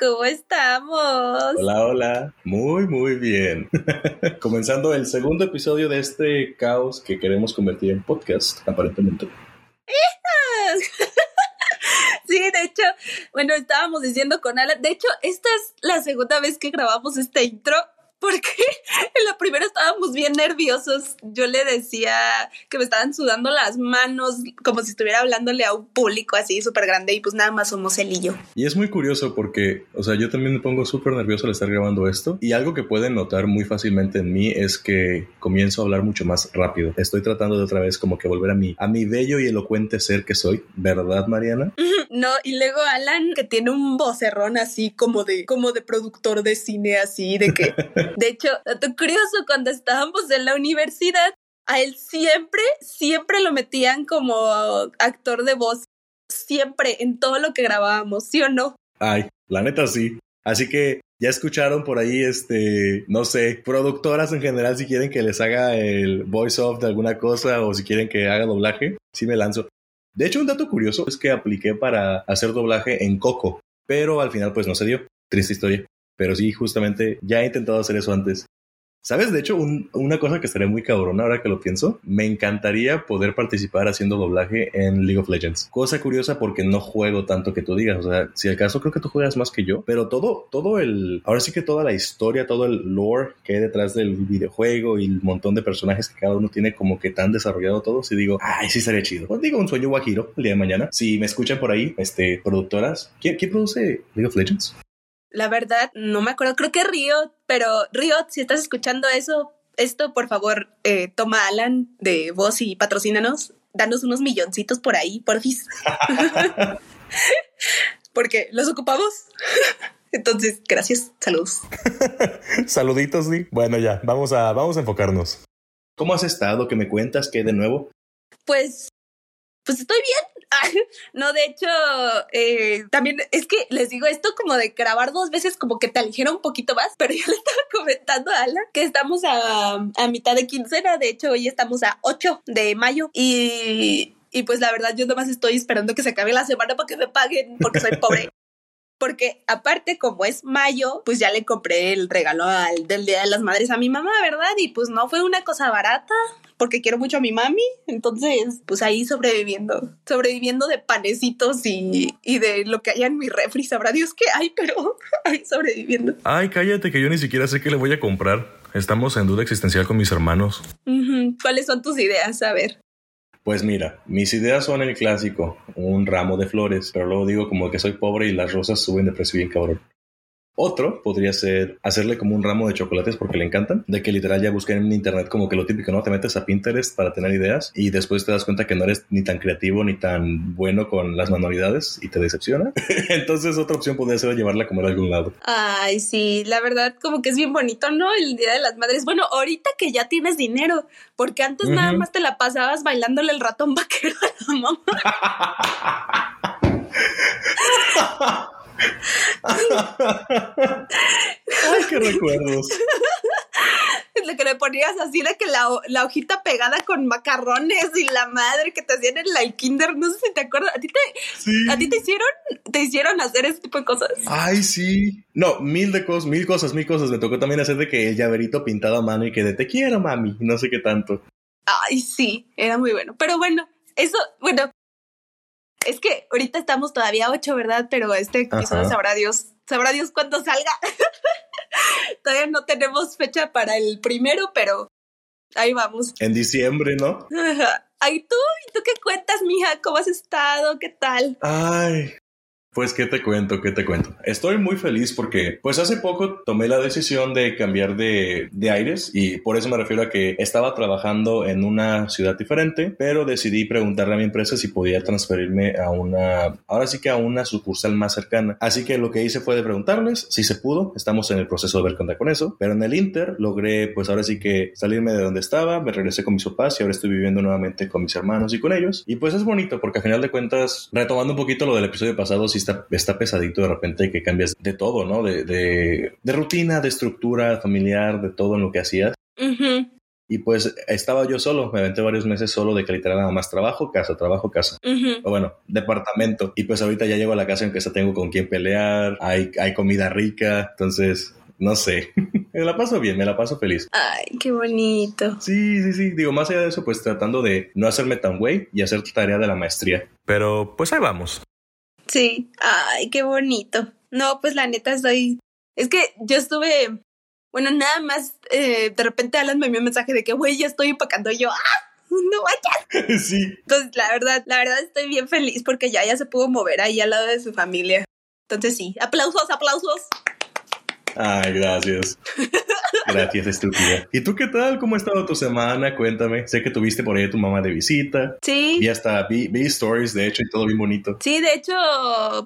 ¿cómo estamos? Hola, hola. Muy, muy bien. Comenzando el segundo episodio de este caos que queremos convertir en podcast, aparentemente. Sí, de hecho, bueno, estábamos diciendo con Alan, de hecho, esta es la segunda vez que grabamos este intro porque en la primera estábamos bien nerviosos. Yo le decía que me estaban sudando las manos, como si estuviera hablándole a un público así súper grande y pues nada más somos él y yo. Y es muy curioso porque, o sea, yo también me pongo súper nervioso al estar grabando esto y algo que pueden notar muy fácilmente en mí es que comienzo a hablar mucho más rápido. Estoy tratando de otra vez como que volver a mi, a mi bello y elocuente ser que soy, ¿verdad, Mariana? No, y luego Alan que tiene un vocerrón así como de, como de productor de cine así, de que De hecho, dato curioso, cuando estábamos en la universidad, a él siempre, siempre lo metían como actor de voz. Siempre, en todo lo que grabábamos, ¿sí o no? Ay, la neta sí. Así que ya escucharon por ahí, este, no sé, productoras en general, si quieren que les haga el voice off de alguna cosa o si quieren que haga doblaje, sí me lanzo. De hecho, un dato curioso es que apliqué para hacer doblaje en Coco, pero al final pues no se dio. Triste historia. Pero sí, justamente ya he intentado hacer eso antes. ¿Sabes? De hecho, una cosa que estaría muy cabrona ahora que lo pienso, me encantaría poder participar haciendo doblaje en League of Legends. Cosa curiosa porque no juego tanto que tú digas. O sea, si acaso creo que tú juegas más que yo, pero todo, todo el, ahora sí que toda la historia, todo el lore que hay detrás del videojuego y el montón de personajes que cada uno tiene como que tan desarrollado todo, si digo, ay, sí estaría chido. Pues digo, un sueño guajiro el día de mañana. Si me escuchan por ahí, este, productoras, ¿quién, quién produce League of Legends? La verdad, no me acuerdo, creo que Riot, pero Riot, si estás escuchando eso, esto, por favor, eh, toma Alan de voz y patrocínanos. Danos unos milloncitos por ahí, porfis. Porque los ocupamos. Entonces, gracias. Saludos. Saluditos, sí. Bueno, ya, vamos a, vamos a enfocarnos. ¿Cómo has estado? ¿Qué me cuentas? ¿Qué de nuevo? Pues, pues estoy bien. no, de hecho, eh, también es que les digo esto como de grabar dos veces como que te aligera un poquito más, pero yo le estaba comentando a Ala que estamos a, a mitad de quincena, de hecho hoy estamos a 8 de mayo y, y pues la verdad yo nomás estoy esperando que se acabe la semana para que me paguen porque soy pobre. porque aparte como es mayo, pues ya le compré el regalo al, del Día de las Madres a mi mamá, ¿verdad? Y pues no fue una cosa barata, porque quiero mucho a mi mami, entonces pues ahí sobreviviendo, sobreviviendo de panecitos y, y de lo que haya en mi refri, sabrá Dios qué hay, pero ahí sobreviviendo. Ay, cállate que yo ni siquiera sé qué le voy a comprar. Estamos en duda existencial con mis hermanos. ¿Cuáles son tus ideas? A ver. Pues mira, mis ideas son el clásico, un ramo de flores, pero luego digo como que soy pobre y las rosas suben de precio bien cabrón. Otro podría ser hacerle como un ramo de chocolates porque le encantan, de que literal ya busquen en internet como que lo típico, ¿no? Te metes a Pinterest para tener ideas y después te das cuenta que no eres ni tan creativo ni tan bueno con las manualidades y te decepciona. Entonces otra opción podría ser llevarla a comer a algún lado. Ay, sí, la verdad como que es bien bonito, ¿no? El Día de las Madres. Bueno, ahorita que ya tienes dinero, porque antes nada más te la pasabas bailándole el ratón vaquero a la mamá. Ay, qué recuerdos. Lo que le ponías así de que la, la, hojita pegada con macarrones y la madre que te hacían en la kinder, no sé si te acuerdas, ¿a ti te, ¿a ti te hicieron, te hicieron hacer ese tipo de cosas? Ay, sí. No, mil de cosas, mil cosas, mil cosas. Me tocó también hacer de que el llaverito pintado a mano y que de te quiero, mami, no sé qué tanto. Ay, sí, era muy bueno. Pero bueno, eso, bueno, es que ahorita estamos todavía ocho, ¿verdad? Pero este episodio sabrá Dios, sabrá Dios cuándo salga. todavía no tenemos fecha para el primero, pero ahí vamos. En diciembre, ¿no? Ay, tú, ¿y tú qué cuentas, mija? ¿Cómo has estado? ¿Qué tal? Ay, pues, ¿qué te cuento? ¿Qué te cuento? Estoy muy feliz porque, pues, hace poco tomé la decisión de cambiar de, de, aires y por eso me refiero a que estaba trabajando en una ciudad diferente, pero decidí preguntarle a mi empresa si podía transferirme a una, ahora sí que a una sucursal más cercana. Así que lo que hice fue de preguntarles si se pudo. Estamos en el proceso de ver cuenta con eso, pero en el Inter logré, pues, ahora sí que salirme de donde estaba, me regresé con mis papás y ahora estoy viviendo nuevamente con mis hermanos y con ellos. Y pues es bonito porque a final de cuentas, retomando un poquito lo del episodio pasado, si está, está pesadito de repente que cambias de todo, ¿no? De, de, de, rutina, de estructura familiar, de todo en lo que hacías. Y pues estaba yo solo, me aventé varios meses solo de que literal nada más trabajo, casa, trabajo, casa. O bueno, departamento. Y pues ahorita ya llego a la casa en que ya tengo con quién pelear, hay, hay comida rica, entonces, no sé. me la paso bien, me la paso feliz. Ay, qué bonito. Sí, sí, sí. Digo, más allá de eso, pues tratando de no hacerme tan güey y hacer tarea de la maestría. Pero pues ahí vamos. Sí, ay, qué bonito. No, pues la neta estoy. Es que yo estuve. Bueno, nada más eh, de repente Alan me envió un mensaje de que, güey, ya estoy empacando. Y yo, ¡ah! No vayas. sí. Entonces, la verdad, la verdad estoy bien feliz porque ya, ya se pudo mover ahí al lado de su familia. Entonces, sí, aplausos, aplausos. Ay, gracias. Gracias, estúpida. ¿Y tú qué tal? ¿Cómo ha estado tu semana? Cuéntame. Sé que tuviste por ahí a tu mamá de visita. Sí. Y hasta vi, vi stories, de hecho, y todo bien bonito. Sí, de hecho,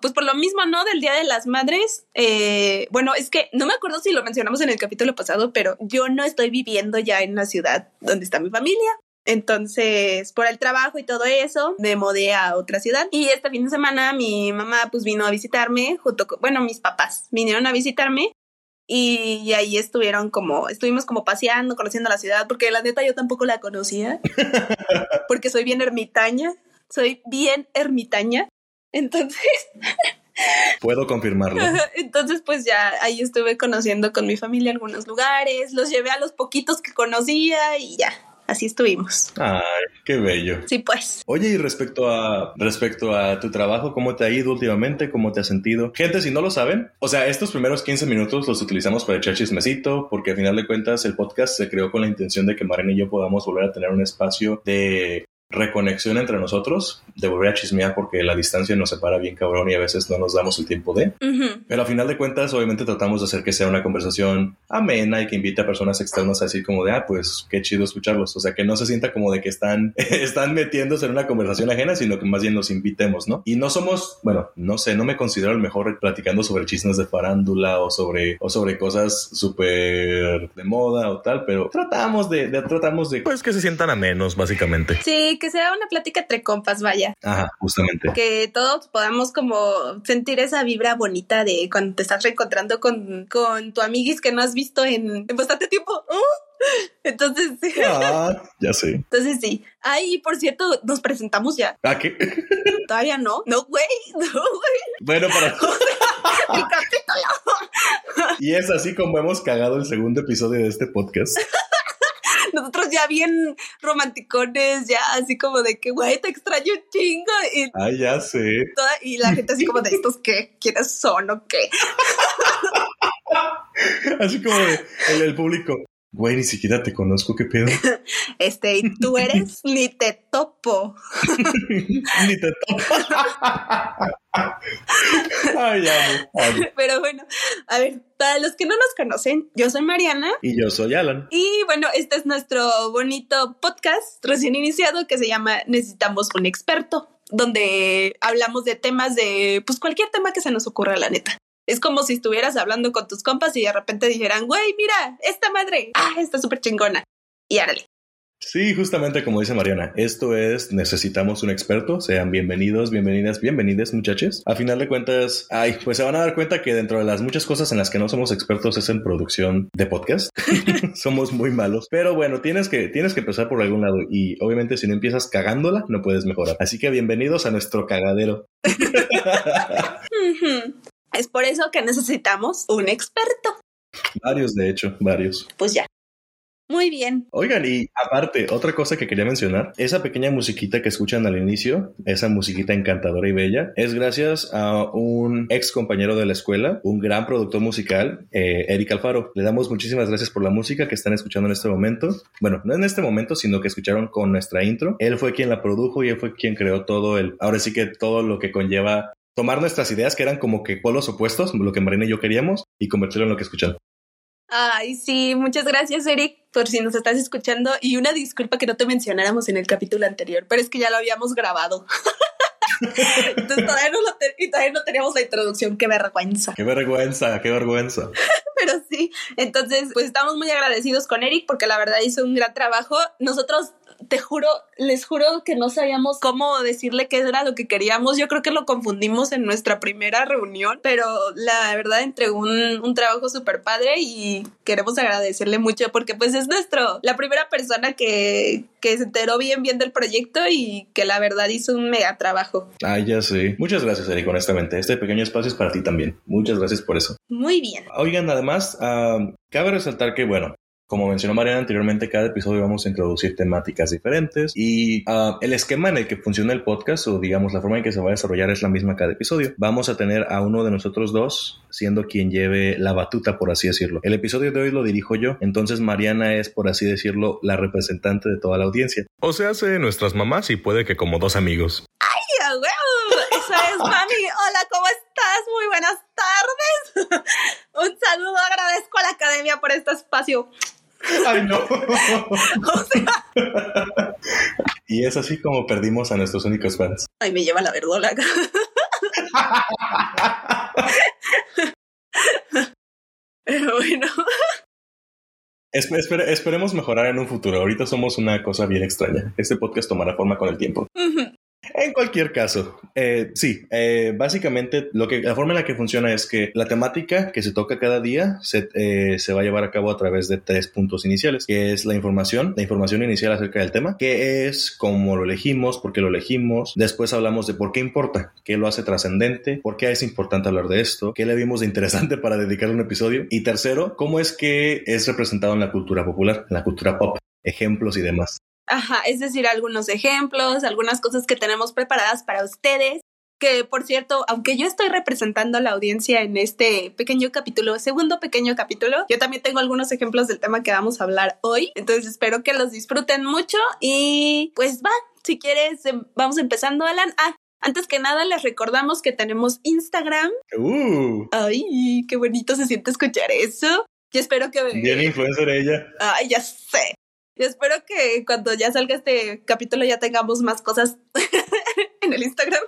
pues por lo mismo, ¿no? Del Día de las Madres. eh, bueno, es que no me acuerdo si lo mencionamos en el capítulo pasado, pero yo no estoy viviendo ya en la ciudad donde está mi familia. Entonces, por el trabajo y todo eso, me mudé a otra ciudad. Y este fin de semana mi mamá pues vino a visitarme junto con, bueno, mis papás vinieron a visitarme y, y ahí estuvieron como, estuvimos como paseando, conociendo la ciudad, porque la neta yo tampoco la conocía, porque soy bien ermitaña, soy bien ermitaña. Entonces, Puedo confirmarlo. entonces pues ya ahí estuve conociendo con mi familia algunos lugares, los llevé a los poquitos que conocía y ya, así estuvimos. Ay, qué bello. Sí, pues. Oye, y respecto a respecto a tu trabajo, ¿cómo te ha ido últimamente? ¿Cómo te has sentido? Gente, si no lo saben, o sea, estos primeros 15 minutos los utilizamos para echar chismecito, porque al final de cuentas el podcast se creó con la intención de que Marina y yo podamos volver a tener un espacio de reconexión entre nosotros, de volver a chismear porque la distancia nos separa bien cabrón y a veces no nos damos el tiempo de. Pero al final de cuentas, obviamente tratamos de hacer que sea una conversación amena y que invite a personas externas a decir como de, ah, pues qué chido escucharlos. O sea, que no se sienta como de que están, están metiéndose en una conversación ajena, sino que más bien los invitemos, ¿no? Y no somos, bueno, no sé, no me considero el mejor platicando sobre chismes de farándula o sobre, o sobre cosas súper de moda o tal, pero tratamos de, de- tratamos de, pues que se sientan a menos, básicamente. Sí, que sea una plática entre compas, vaya. Ajá, justamente. Que todos podamos como sentir esa vibra bonita de cuando te estás reencontrando con, con tu amiguis que no has visto en, en bastante tiempo. ¡Uh! Entonces, sí. Ah, ya sé. Entonces sí. Ay, por cierto, nos presentamos ya. ¿Ah, qué? Todavía no. No, güey. No, güey. Bueno, para... Mi capítulo. Y es así como hemos cagado el segundo episodio de este podcast. Nosotros ya bien romanticones, ya así como de que, güey, te extraño un chingo. Y, Ay, ya sé. toda, y la gente así como de estos, ¿qué? ¿Quiénes son o qué? Así como de, el, el público. Güey, ni siquiera te conozco, qué pedo. Este, y tú eres ni te topo. ni te toco. Ay, amo, amo. Pero bueno, a ver, para los que no nos conocen, yo soy Mariana. Y yo soy Alan. Y bueno, este es nuestro bonito podcast recién iniciado que se llama Necesitamos un experto, donde hablamos de temas de, pues cualquier tema que se nos ocurra, la neta. Es como si estuvieras hablando con tus compas y de repente dijeran, güey, mira, esta madre, ah, está súper chingona. Y árale. Sí, justamente como dice Mariana, esto es Necesitamos un experto. Sean bienvenidos, bienvenidas, bienvenidas, muchachos. A final de cuentas, ay, pues se van a dar cuenta que dentro de las muchas cosas en las que no somos expertos es en producción de podcast. somos muy malos. Pero bueno, tienes que, tienes que empezar por algún lado. Y obviamente, si no empiezas cagándola, no puedes mejorar. Así que bienvenidos a nuestro cagadero. Es por eso que necesitamos un experto. varios, de hecho, varios. Pues ya. Muy bien. Oigan, y aparte, otra cosa que quería mencionar, esa pequeña musiquita que escuchan al inicio, esa musiquita encantadora y bella, es gracias a un ex compañero de la escuela, un gran productor musical, eh, Eric Alfaro. Le damos muchísimas gracias por la música que están escuchando en este momento. Bueno, no en este momento, sino que escucharon con nuestra intro. Él fue quien la produjo y él fue quien creó todo el, ahora sí que todo lo que conlleva tomar nuestras ideas que eran como que polos opuestos, lo que Marina y yo queríamos, y convertirlo en lo que escuchan. Ay, sí, muchas gracias, Eric, por si nos estás escuchando. Y una disculpa que no te mencionáramos en el capítulo anterior, pero es que ya lo habíamos grabado. Entonces todavía no, lo y todavía no teníamos la introducción, qué vergüenza. Qué vergüenza, qué vergüenza. Pero sí, entonces pues estamos muy agradecidos con Eric porque la verdad hizo un gran trabajo. Nosotros te juro, les juro que no sabíamos cómo decirle qué era lo que queríamos. Yo creo que lo confundimos en nuestra primera reunión, pero la verdad entregó un, un trabajo súper padre y queremos agradecerle mucho porque pues es nuestro, la primera persona que, que se enteró bien bien del proyecto y que la verdad hizo un mega trabajo. Ah, ya sé. Muchas gracias, Eric, honestamente. Este pequeño espacio es para ti también. Muchas gracias por eso. Muy bien. Oigan, además, uh, cabe resaltar que, bueno, como mencionó Mariana anteriormente, cada episodio vamos a introducir temáticas diferentes y uh, el esquema en el que funciona el podcast o digamos la forma en que se va a desarrollar es la misma cada episodio. Vamos a tener a uno de nosotros dos siendo quien lleve la batuta, por así decirlo. El episodio de hoy lo dirijo yo, entonces Mariana es, por así decirlo, la representante de toda la audiencia. O sea, hace nuestras mamás y puede que como dos amigos. ¡Ay, wow! Eso es, mami. Hola, ¿cómo estás? Muy buenas tardes. Un saludo, agradezco a la academia por este espacio. Ay, no. o sea. Y es así como perdimos a nuestros únicos fans. Ay, me lleva la verdola. Pero bueno. Esper esper esperemos mejorar en un futuro. Ahorita somos una cosa bien extraña. Este podcast tomará forma con el tiempo. Uh -huh. En cualquier caso, eh, sí, eh, básicamente lo que, la forma en la que funciona es que la temática que se toca cada día se, eh, se va a llevar a cabo a través de tres puntos iniciales, que es la información, la información inicial acerca del tema, que es cómo lo elegimos, por qué lo elegimos, después hablamos de por qué importa, qué lo hace trascendente, por qué es importante hablar de esto, qué le vimos de interesante para dedicarle un episodio, y tercero, cómo es que es representado en la cultura popular, en la cultura pop, ejemplos y demás. Ajá, es decir, algunos ejemplos, algunas cosas que tenemos preparadas para ustedes. Que por cierto, aunque yo estoy representando a la audiencia en este pequeño capítulo, segundo pequeño capítulo, yo también tengo algunos ejemplos del tema que vamos a hablar hoy. Entonces espero que los disfruten mucho y pues va, si quieres, vamos empezando, Alan. Ah, antes que nada, les recordamos que tenemos Instagram. Uh. Ay, qué bonito se siente escuchar eso. Yo espero que. Bien influencer ella. Ay, ya sé. Espero que cuando ya salga este capítulo ya tengamos más cosas en el Instagram.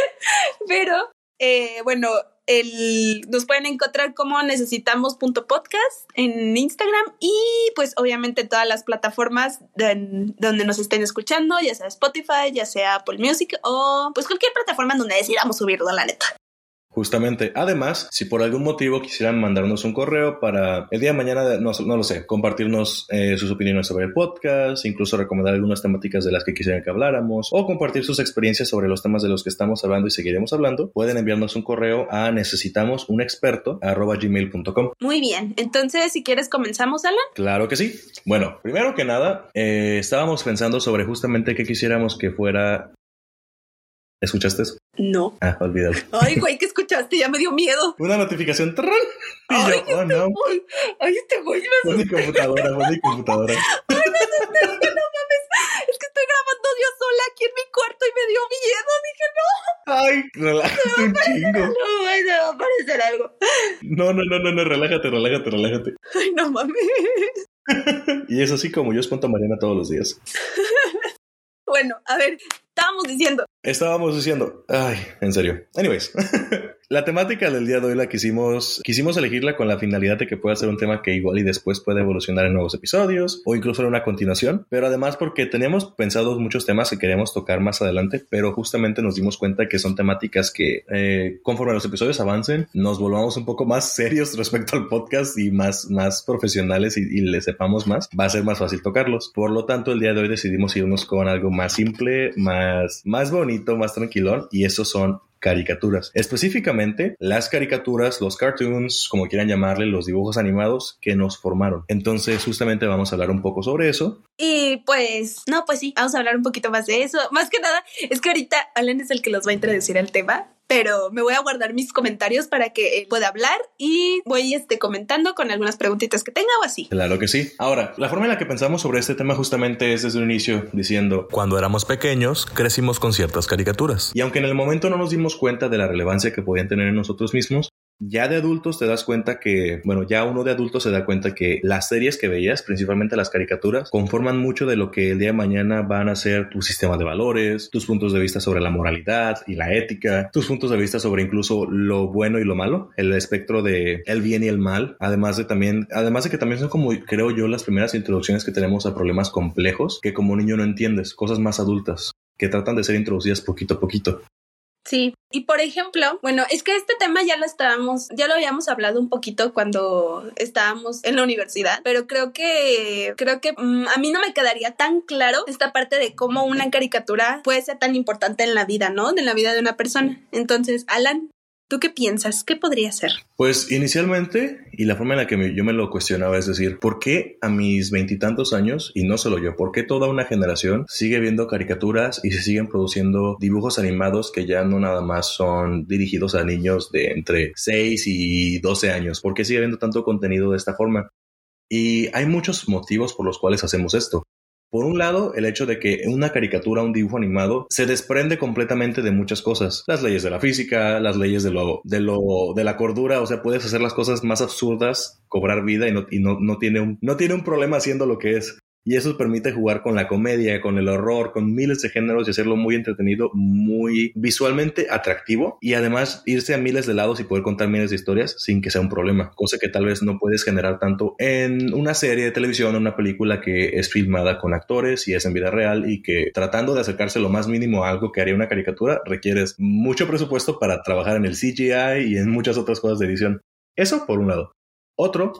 Pero eh, bueno, el, nos pueden encontrar como necesitamos.podcast en Instagram y pues obviamente todas las plataformas de, donde nos estén escuchando, ya sea Spotify, ya sea Apple Music o pues cualquier plataforma donde decidamos subirlo, la neta. Justamente. Además, si por algún motivo quisieran mandarnos un correo para el día de mañana, no, no lo sé, compartirnos eh, sus opiniones sobre el podcast, incluso recomendar algunas temáticas de las que quisieran que habláramos, o compartir sus experiencias sobre los temas de los que estamos hablando y seguiremos hablando, pueden enviarnos un correo a necesitamos un experto gmail.com. Muy bien. Entonces, si quieres, comenzamos, Alan. Claro que sí. Bueno, primero que nada, eh, estábamos pensando sobre justamente qué quisiéramos que fuera ¿Escuchaste eso? No. Ah, olvídalo. Ay, güey, ¿qué escuchaste? Ya me dio miedo. Una notificación. Y Ay, yo, este oh no. güey. Ay, este güey me Fue mi computadora, mi computadora. Ay, me asusté, dije, no mames. Es que estoy grabando yo sola aquí en mi cuarto y me dio miedo. Dije, no, Ay, relájate un chingo. no, güey, va a aparecer algo. No, no, no, no, no, relájate, relájate, relájate. Ay, no mames. Y es así como yo espanto a Mariana todos los días. Bueno, a ver, estábamos diciendo. Estábamos diciendo, ay, en serio. Anyways, la temática del día de hoy la quisimos, quisimos elegirla con la finalidad de que pueda ser un tema que igual y después puede evolucionar en nuevos episodios o incluso en una continuación, pero además porque teníamos pensados muchos temas que queríamos tocar más adelante, pero justamente nos dimos cuenta que son temáticas que eh, conforme los episodios avancen, nos volvamos un poco más serios respecto al podcast y más, más profesionales y, y le sepamos más, va a ser más fácil tocarlos. Por lo tanto, el día de hoy decidimos irnos con algo más simple, más, más bonito, más tranquilón, y esos son caricaturas. Específicamente, las caricaturas, los cartoons, como quieran llamarle, los dibujos animados que nos formaron. Entonces, justamente vamos a hablar un poco sobre eso. Y pues, no, pues sí, vamos a hablar un poquito más de eso. Más que nada, es que ahorita Alan es el que los va a introducir al tema, pero me voy a guardar mis comentarios para que pueda hablar y voy este, comentando con algunas preguntitas que tenga o así. Claro que sí. Ahora, la forma en la que pensamos sobre este tema justamente es desde un inicio diciendo, cuando éramos pequeños, crecimos con ciertas caricaturas. Y aunque en el momento no nos dimos cuenta de la relevancia que podían tener en nosotros mismos, Ya de adultos te das cuenta que, bueno, ya uno de adultos se da cuenta que las series que veías, principalmente las caricaturas, conforman mucho de lo que el día de mañana van a ser tu sistema de valores, tus puntos de vista sobre la moralidad y la ética, tus puntos de vista sobre incluso lo bueno y lo malo, el espectro de el bien y el mal, además de también, además de que también son como creo yo las primeras introducciones que tenemos a problemas complejos que como niño no entiendes, cosas más adultas que tratan de ser introducidas poquito a poquito. Sí, y por ejemplo, bueno, es que este tema ya lo estábamos, ya lo habíamos hablado un poquito cuando estábamos en la universidad, pero creo que, creo que mm, a mí no me quedaría tan claro esta parte de cómo una caricatura puede ser tan importante en la vida, ¿no? De la vida de una persona. Entonces, Alan, ¿Tú qué piensas? ¿Qué podría ser? Pues inicialmente, y la forma en la que yo me lo cuestionaba es decir, ¿por qué a mis veintitantos años, y no solo yo, por qué toda una generación sigue viendo caricaturas y se siguen produciendo dibujos animados que ya no nada más son dirigidos a niños de entre 6 y 12 años? ¿Por qué sigue habiendo tanto contenido de esta forma? Y hay muchos motivos por los cuales hacemos esto. Por un lado, el hecho de que una caricatura, un dibujo animado, se desprende completamente de muchas cosas. Las leyes de la física, las leyes de lo, de lo, de la cordura, o sea, puedes hacer las cosas más absurdas, cobrar vida y no, y no, tiene un, no tiene un problema haciendo lo que es. Y eso permite jugar con la comedia, con el horror, con miles de géneros y hacerlo muy entretenido, muy visualmente atractivo y además irse a miles de lados y poder contar miles de historias sin que sea un problema, cosa que tal vez no puedes generar tanto en una serie de televisión o una película que es filmada con actores y es en vida real y que tratando de acercarse lo más mínimo a algo que haría una caricatura requieres mucho presupuesto para trabajar en el CGI y en muchas otras cosas de edición. Eso por un lado. Otro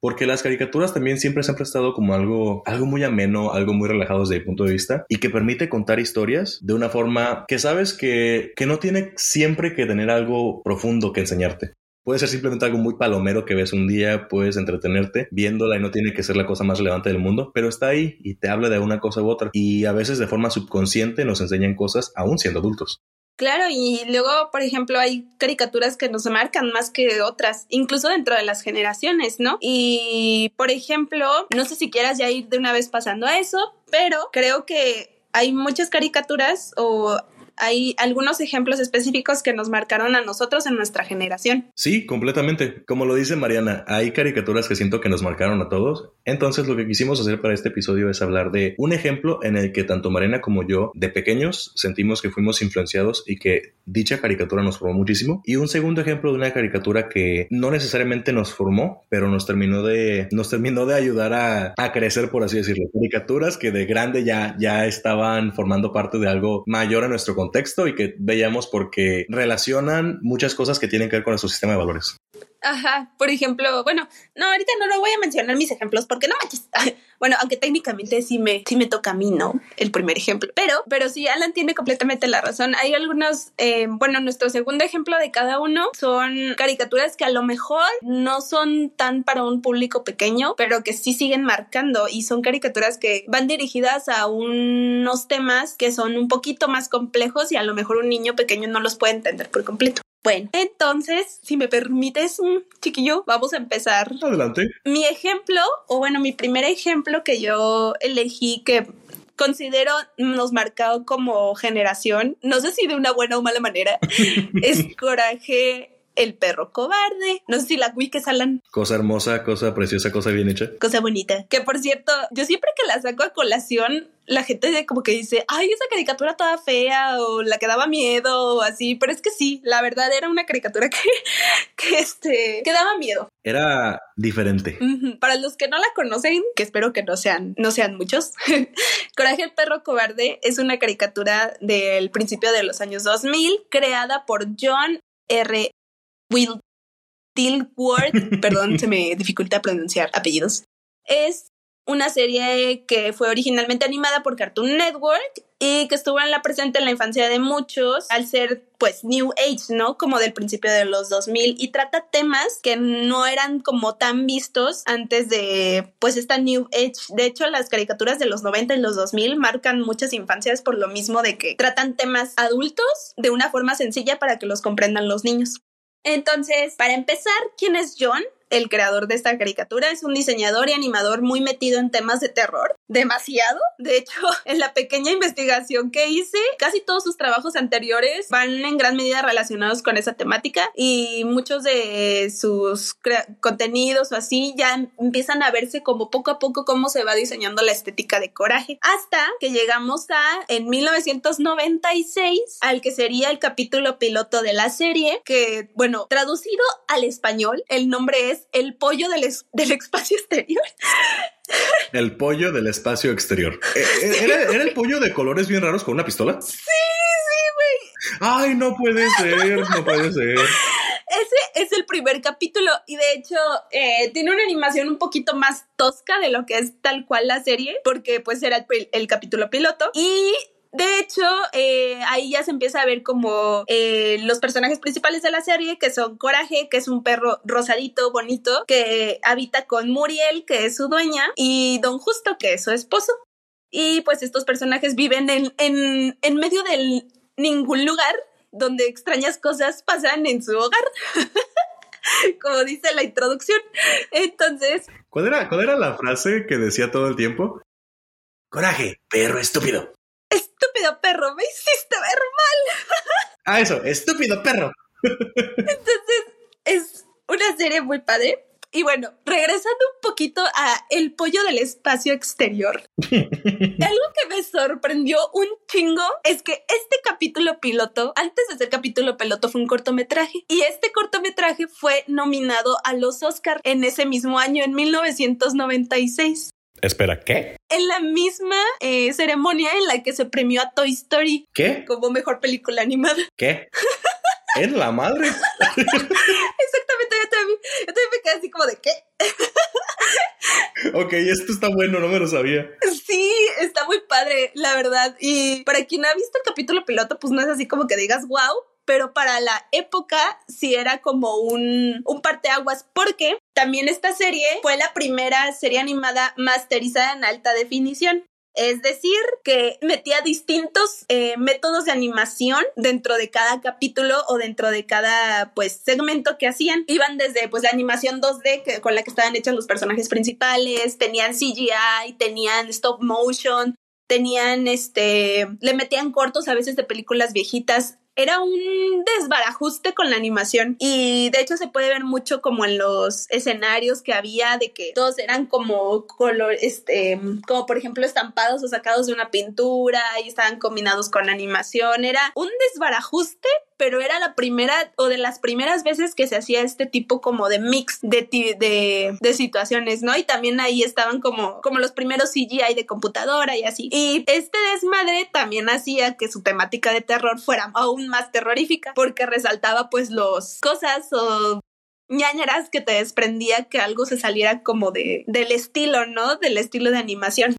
porque las caricaturas también siempre se han prestado como algo, algo muy ameno, algo muy relajado desde mi punto de vista y que permite contar historias de una forma que sabes que, que no tiene siempre que tener algo profundo que enseñarte. Puede ser simplemente algo muy palomero que ves un día, puedes entretenerte viéndola y no tiene que ser la cosa más relevante del mundo, pero está ahí y te habla de una cosa u otra. Y a veces de forma subconsciente nos enseñan cosas aún siendo adultos. Claro, y luego, por ejemplo, hay caricaturas que nos marcan más que otras, incluso dentro de las generaciones, ¿no? Y, por ejemplo, no sé si quieras ya ir de una vez pasando a eso, pero creo que hay muchas caricaturas o hay algunos ejemplos específicos que nos marcaron a nosotros en nuestra generación. Sí, completamente. Como lo dice Mariana, hay caricaturas que siento que nos marcaron a todos. Entonces lo que quisimos hacer para este episodio es hablar de un ejemplo en el que tanto Mariana como yo de pequeños sentimos que fuimos influenciados y que dicha caricatura nos formó muchísimo. Y un segundo ejemplo de una caricatura que no necesariamente nos formó, pero nos terminó de, nos terminó de ayudar a, crecer, por así decirlo. Caricaturas que de grande ya, ya estaban formando parte de algo mayor a nuestro contexto contexto y que veíamos porque relacionan muchas cosas que tienen que ver con nuestro sistema de valores. Ajá, por ejemplo, bueno, no, ahorita no lo voy a mencionar mis ejemplos porque no manches. Bueno, aunque técnicamente sí me, sí me toca a mí, ¿no? El primer ejemplo. Pero, pero sí, Alan tiene completamente la razón. Hay algunos, eh, bueno, nuestro segundo ejemplo de cada uno son caricaturas que a lo mejor no son tan para un público pequeño, pero que sí siguen marcando y son caricaturas que van dirigidas a unos temas que son un poquito más complejos y a lo mejor un niño pequeño no los puede entender por completo. Bueno, entonces, si me permites, chiquillo, vamos a empezar. Adelante. Mi ejemplo, o bueno, mi primer ejemplo que yo elegí que considero nos marcado como generación, no sé si de una buena o mala manera, es Coraje el perro cobarde. No sé si la que Alan. Cosa hermosa, cosa preciosa, cosa bien hecha. Cosa bonita. Que por cierto, yo siempre que la saco a colación, la gente como que dice, ay, esa caricatura toda fea o la que daba miedo o así, pero es que sí, la verdad era una caricatura que, que, este, que daba miedo. Era diferente. Para los que no la conocen, que espero que no sean, no sean muchos, Coraje el perro cobarde es una caricatura del principio de los años 2000 creada por John R. Will Dilworth, perdón, se me dificulta pronunciar apellidos, es una serie que fue originalmente animada por Cartoon Network y que estuvo en la presente en la infancia de muchos al ser pues New Age, ¿no? Como del principio de los 2000 y trata temas que no eran como tan vistos antes de pues esta New Age. De hecho, las caricaturas de los 90 y los 2000 marcan muchas infancias por lo mismo de que tratan temas adultos de una forma sencilla para que los comprendan los niños. Entonces, para empezar, ¿quién es John? El creador de esta caricatura, es un diseñador y animador muy metido en temas de terror, demasiado. De hecho, en la pequeña investigación que hice, casi todos sus trabajos anteriores van en gran medida relacionados con esa temática y muchos de sus contenidos o así ya empiezan a verse como poco a poco cómo se va diseñando la estética de coraje. Hasta que llegamos a, en 1996, al que sería el capítulo piloto de la serie, que, bueno, traducido al español, el nombre es El pollo del, del espacio exterior. El pollo del espacio exterior. Eh, eh, ¿Era, ¿Era, el pollo de colores bien raros con una pistola? Sí, sí, güey. Ay, no puede ser, no puede ser. Ese es el primer capítulo y de hecho eh, tiene una animación un poquito más tosca de lo que es tal cual la serie, porque pues era el, el capítulo piloto y de hecho, eh, ahí ya se empieza a ver como eh, los personajes principales de la serie, que son Coraje, que es un perro rosadito, bonito, que habita con Muriel, que es su dueña, y Don Justo, que es su esposo. Y pues estos personajes viven en, en, en medio de ningún lugar donde extrañas cosas pasan en su hogar. como dice la introducción. Entonces. ¿Cuál era, ¿Cuál era la frase que decía todo el tiempo? Coraje, perro estúpido estúpido perro, me hiciste ver mal. Ah, eso, estúpido perro. Entonces, es una serie muy padre. Y bueno, regresando un poquito a El pollo del espacio exterior. algo que me sorprendió un chingo es que este capítulo piloto, antes de ser capítulo piloto, fue un cortometraje. Y este cortometraje fue nominado a los Oscar en ese mismo año, en 1996. Espera, ¿qué? En la misma eh, ceremonia en la que se premió a Toy Story. ¿Qué? Como mejor película animada. ¿Qué? ¿En la madre? Exactamente, yo también, yo también me quedé así como de ¿qué? ok, esto está bueno, no me lo sabía. Sí, está muy padre, la verdad. Y para quien ha visto el capítulo piloto, pues no es así como que digas wow, pero para la época sí era como un, un parteaguas, porque también esta serie fue la primera serie animada masterizada en alta definición. Es decir, que metía distintos eh, métodos de animación dentro de cada capítulo o dentro de cada pues segmento que hacían. Iban desde pues la animación 2D que, con la que estaban hechos los personajes principales, tenían CGI, tenían stop motion, tenían este, le metían cortos a veces de películas viejitas era un desbarajuste con la animación y de hecho se puede ver mucho como en los escenarios que había de que todos eran como color, este, como por ejemplo estampados o sacados de una pintura y estaban combinados con animación. Era un desbarajuste, pero era la primera o de las primeras veces que se hacía este tipo como de mix de, de, de situaciones, ¿no? Y también ahí estaban como, como los primeros CGI de computadora y así. Y este desmadre también hacía que su temática de terror fuera aún más terrorífica porque resaltaba pues los cosas o ñañaras que te desprendía que algo se saliera como de, del estilo, ¿no? Del estilo de animación.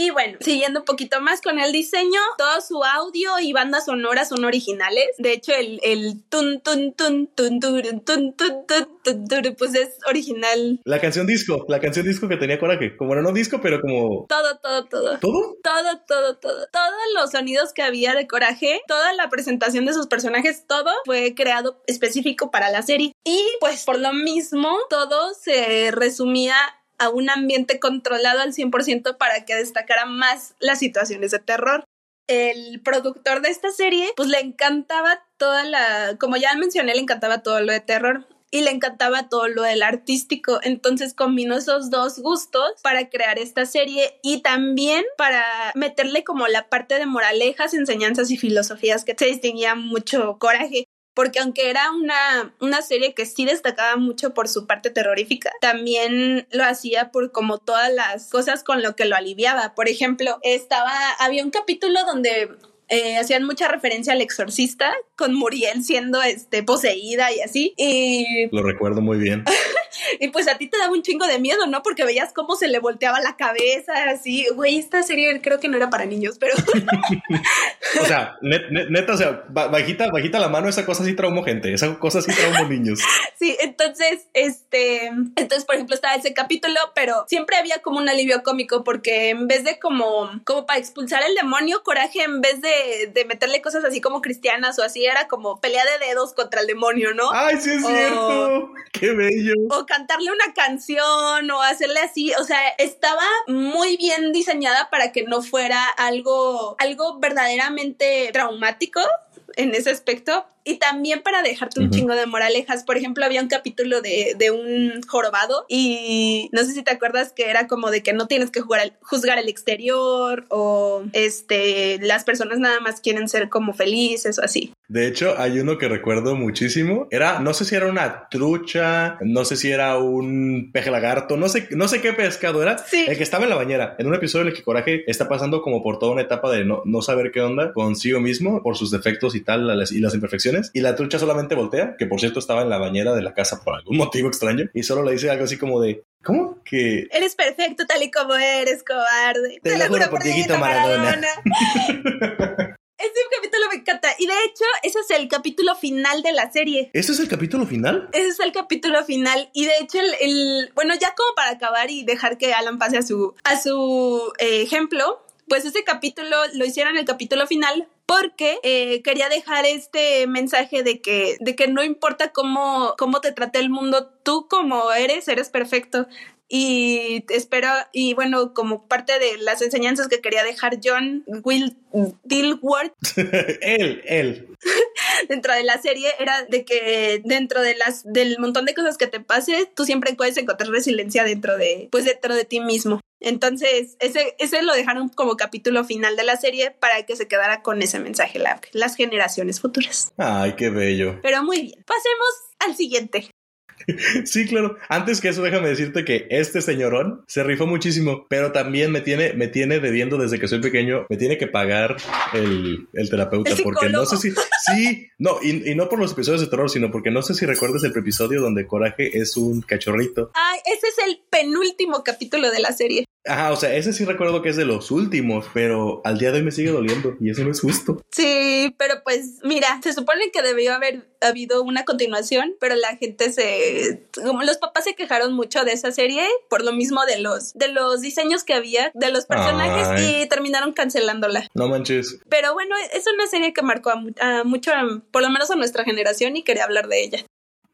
Y bueno, siguiendo un poquito más con el diseño, todo su audio y bandas sonoras son originales. De hecho, el, el tun tun tun tun tun tun tun tun pues es original. La canción disco, la canción disco que tenía Coraje. Como no, no disco, pero como. Todo, todo, todo. ¿Todo? Todo, todo, todo. Todos los sonidos que había de Coraje, toda la presentación de sus personajes, todo fue creado específico para la serie. Y pues por lo mismo, todo se resumía a un ambiente controlado al 100% para que destacara más las situaciones de terror. El productor de esta serie, pues le encantaba toda la, como ya mencioné, le encantaba todo lo de terror y le encantaba todo lo del artístico. Entonces combinó esos dos gustos para crear esta serie y también para meterle como la parte de moralejas, enseñanzas y filosofías que se distinguía mucho coraje porque aunque era una, una serie que sí destacaba mucho por su parte terrorífica, también lo hacía por como todas las cosas con lo que lo aliviaba. Por ejemplo, estaba, había un capítulo donde eh, hacían mucha referencia al exorcista con Muriel siendo este poseída y así y lo recuerdo muy bien y pues a ti te daba un chingo de miedo no porque veías cómo se le volteaba la cabeza así güey esta serie creo que no era para niños pero o sea neta o sea bajita bajita la mano esa cosa sí traumó gente esa cosa sí traumó niños sí entonces este entonces por ejemplo estaba ese capítulo pero siempre había como un alivio cómico porque en vez de como como para expulsar el demonio coraje en vez de, de meterle cosas así como cristianas o así era como pelea de dedos contra el demonio, ¿no? Ay, sí es cierto. Qué bello. O cantarle una canción o hacerle así, o sea, estaba muy bien diseñada para que no fuera algo, algo verdaderamente traumático en ese aspecto, y también para dejarte un chingo de moralejas. Por ejemplo, había un capítulo de, de, un jorobado y no sé si te acuerdas que era como de que no tienes que jugar juzgar el exterior o este las personas nada más quieren ser como felices o así. De hecho, hay uno que recuerdo muchísimo. Era, no sé si era una trucha, no sé si era un peje lagarto, no sé, no sé qué pescado era. Sí. El que estaba en la bañera. En un episodio en el que Coraje está pasando como por toda una etapa de no, no saber qué onda consigo mismo por sus defectos y tal y las imperfecciones y la trucha solamente voltea, que por cierto estaba en la bañera de la casa por algún motivo extraño, y solo le dice algo así como de, ¿cómo que...? Eres perfecto tal y como eres, cobarde. Te, lo juro por Dieguito Maradona. Este capítulo me encanta. Y de hecho, ese es el capítulo final de la serie. ¿Ese es el capítulo final? Ese es el capítulo final. Y de hecho, el, bueno, ya como para acabar y dejar que Alan pase a su, a su eh, ejemplo, pues ese capítulo lo hicieron el capítulo final porque eh, quería dejar este mensaje de que, de que no importa cómo, cómo te trate el mundo, tú como eres, eres perfecto. Y espero, y bueno, como parte de las enseñanzas que quería dejar John Will Dilworth. él, él. dentro de la serie era de que dentro de las, del montón de cosas que te pase, tú siempre puedes encontrar resiliencia dentro de, pues dentro de ti mismo. Entonces, ese, ese lo dejaron como capítulo final de la serie para que se quedara con ese mensaje las generaciones futuras. Ay, qué bello. Pero muy bien. Pasemos al siguiente. Sí, claro. Antes que eso, déjame decirte que este señorón se rifó muchísimo, pero también me tiene, me tiene debiendo desde que soy pequeño, me tiene que pagar el, terapeuta, porque no sé si, sí, no, y, no por los episodios de terror, sino porque no sé si recuerdas el episodio donde Coraje es un cachorrito. Ay, ese es el penúltimo capítulo de la serie. Ajá, o sea, ese sí recuerdo que es de los últimos, pero al día de hoy me sigue doliendo y eso no es justo. Sí, pero pues mira, se supone que debió haber habido una continuación, pero la gente se como los papás se quejaron mucho de esa serie por lo mismo de los de los diseños que había de los personajes y terminaron cancelándola. No manches. Pero bueno, es una serie que marcó a, mucho, por lo menos a nuestra generación y quería hablar de ella.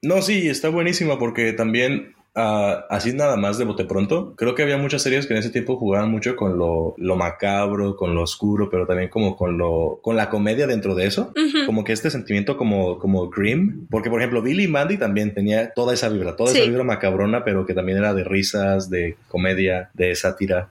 No, sí, está buenísima porque también Ah, así nada más de bote pronto, creo que había muchas series que en ese tiempo jugaban mucho con lo, lo macabro, con lo oscuro, pero también como con lo, con la comedia dentro de eso, como que este sentimiento como, como grim, porque por ejemplo Billy y Mandy también tenía toda esa vibra, toda esa vibra macabrona, pero que también era de risas, de comedia, de sátira.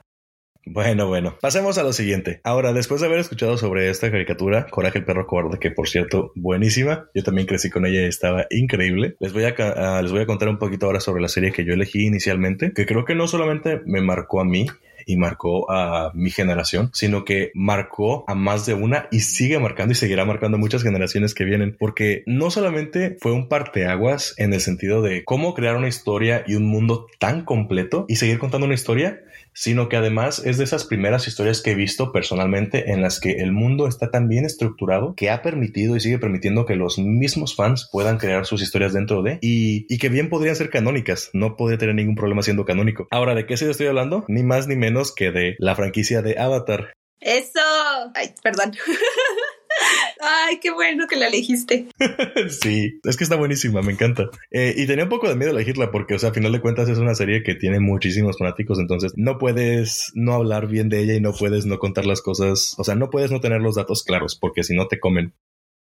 Bueno, bueno, pasemos a lo siguiente. Ahora, después de haber escuchado sobre esta caricatura, Coraje el perro cobarde, que por cierto, buenísima, yo también crecí con ella y estaba increíble. Les voy a, ah, les voy a contar un poquito ahora sobre la serie que yo elegí inicialmente, que creo que no solamente me marcó a mí, y marcó a mi generación, sino que marcó a más de una y sigue marcando y seguirá marcando muchas generaciones que vienen, porque no solamente fue un parteaguas en el sentido de cómo crear una historia y un mundo tan completo y seguir contando una historia, sino que además es de esas primeras historias que he visto personalmente en las que el mundo está tan bien estructurado que ha permitido y sigue permitiendo que los mismos fans puedan crear sus historias dentro de y, y que bien podrían ser canónicas. No podría tener ningún problema siendo canónico. Ahora, ¿de qué se estoy hablando? Ni más ni menos que de la franquicia de Avatar. Eso. Ay, perdón. Ay, qué bueno que la elegiste. sí, es que está buenísima, me encanta. Eh, y tenía un poco de miedo elegirla porque, o sea, a final de cuentas es una serie que tiene muchísimos fanáticos, entonces no puedes no hablar bien de ella y no puedes no contar las cosas, o sea, no puedes no tener los datos claros porque si no te comen.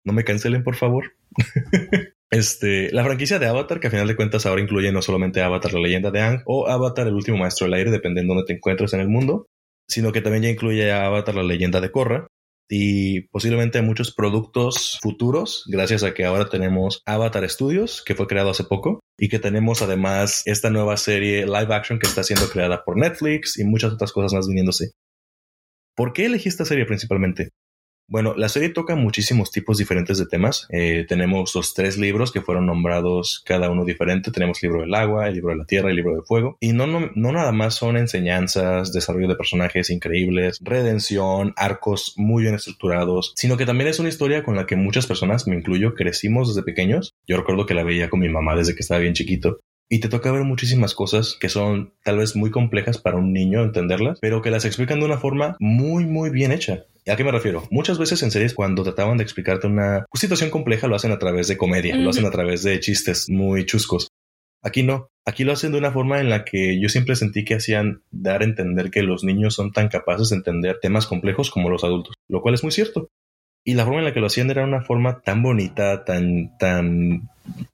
No me cancelen, por favor. Este, la franquicia de Avatar, que a final de cuentas ahora incluye no solamente Avatar, la leyenda de Ang, o Avatar, el último maestro del aire, dependiendo de dónde te encuentres en el mundo, sino que también ya incluye a Avatar, la leyenda de Korra, y posiblemente muchos productos futuros, gracias a que ahora tenemos Avatar Studios, que fue creado hace poco, y que tenemos además esta nueva serie live action que está siendo creada por Netflix y muchas otras cosas más viniéndose. ¿Por qué elegí esta serie principalmente? Bueno, la serie toca muchísimos tipos diferentes de temas. Eh, tenemos los tres libros que fueron nombrados cada uno diferente. Tenemos el libro del agua, el libro de la tierra el libro del fuego. Y no, no, no nada más son enseñanzas, desarrollo de personajes increíbles, redención, arcos muy bien estructurados, sino que también es una historia con la que muchas personas, me incluyo, crecimos desde pequeños. Yo recuerdo que la veía con mi mamá desde que estaba bien chiquito y te toca ver muchísimas cosas que son tal vez muy complejas para un niño entenderlas, pero que las explican de una forma muy, muy bien hecha. ¿A qué me refiero? Muchas veces en series cuando trataban de explicarte una situación compleja lo hacen a través de comedia, lo hacen a través de chistes muy chuscos. Aquí no. Aquí lo hacen de una forma en la que yo siempre sentí que hacían dar a entender que los niños son tan capaces de entender temas complejos como los adultos, lo cual es muy cierto. Y la forma en la que lo hacían era una forma tan bonita, tan, tan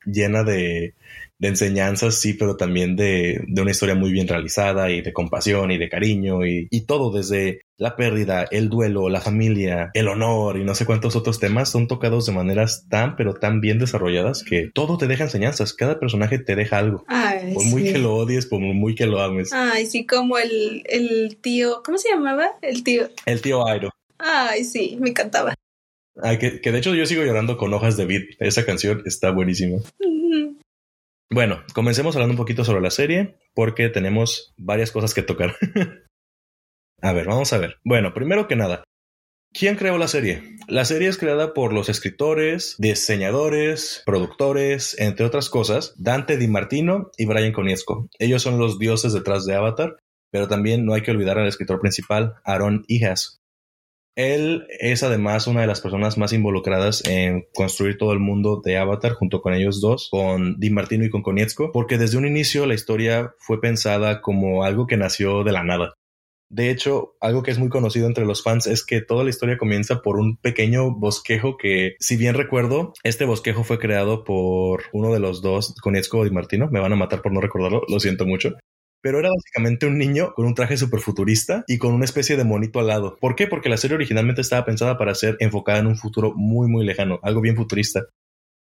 llena de, de enseñanzas, sí, pero también de, de, una historia muy bien realizada y de compasión y de cariño y, y, todo desde la pérdida, el duelo, la familia, el honor y no sé cuántos otros temas son tocados de maneras tan, pero tan bien desarrolladas que todo te deja enseñanzas. Cada personaje te deja algo. Ay, por muy que lo odies, por muy que lo ames. Ay, sí, como el, el tío, ¿cómo se llamaba? El tío. El tío Airo. Ay, sí, me encantaba. Ay, que, que de hecho yo sigo llorando con hojas de vid. Esa canción está buenísima. Bueno, comencemos hablando un poquito sobre la serie porque tenemos varias cosas que tocar. a ver, vamos a ver. Bueno, primero que nada, ¿quién creó la serie? La serie es creada por los escritores, diseñadores, productores, entre otras cosas, Dante Di Martino y Brian Konietzko. Ellos son los dioses detrás de Avatar, pero también no hay que olvidar al escritor principal, Aaron Hijas. Él es además una de las personas más involucradas en construir todo el mundo de Avatar junto con ellos dos, con Di Martino y con Konietzko, porque desde un inicio la historia fue pensada como algo que nació de la nada. De hecho, algo que es muy conocido entre los fans es que toda la historia comienza por un pequeño bosquejo que, si bien recuerdo, este bosquejo fue creado por uno de los dos, Konietzko Di Martino. Me van a matar por no recordarlo, lo siento mucho pero era básicamente un niño con un traje súper futurista y con una especie de monito al lado. ¿Por qué? Porque la serie originalmente estaba pensada para ser enfocada en un futuro muy, muy lejano, algo bien futurista.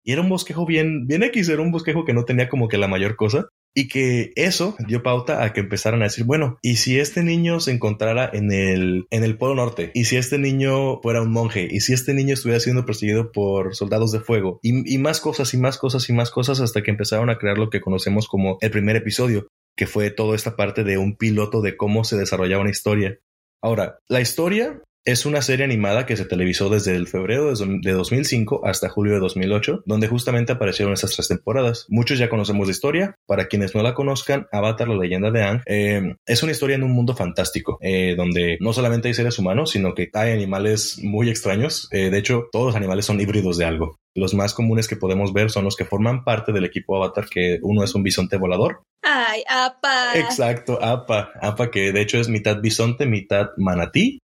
Y era un bosquejo bien, bien X, era un bosquejo que no tenía como que la mayor cosa. Y que eso dio pauta a que empezaran a decir, bueno, ¿y si este niño se encontrara en el, en el Polo Norte? ¿Y si este niño fuera un monje? ¿Y si este niño estuviera siendo perseguido por soldados de fuego? Y más cosas y más cosas y más cosas hasta que empezaron a crear lo que conocemos como el primer episodio, que fue toda esta parte de un piloto de cómo se desarrollaba una historia. Ahora, la historia es una serie animada que se televisó desde el febrero de 2005 hasta julio de 2008, donde justamente aparecieron estas tres temporadas. Muchos ya conocemos la historia. Para quienes no la conozcan, Avatar, la leyenda de Aang, eh, es una historia en un mundo fantástico, eh, donde no solamente hay seres humanos, sino que hay animales muy extraños. Eh, de hecho, todos los animales son híbridos de algo. Los más comunes que podemos ver son los que forman parte del equipo Avatar, que uno es un bisonte volador. Ay, apa. Exacto, Apa. Apa que de hecho es mitad bisonte, mitad manatí.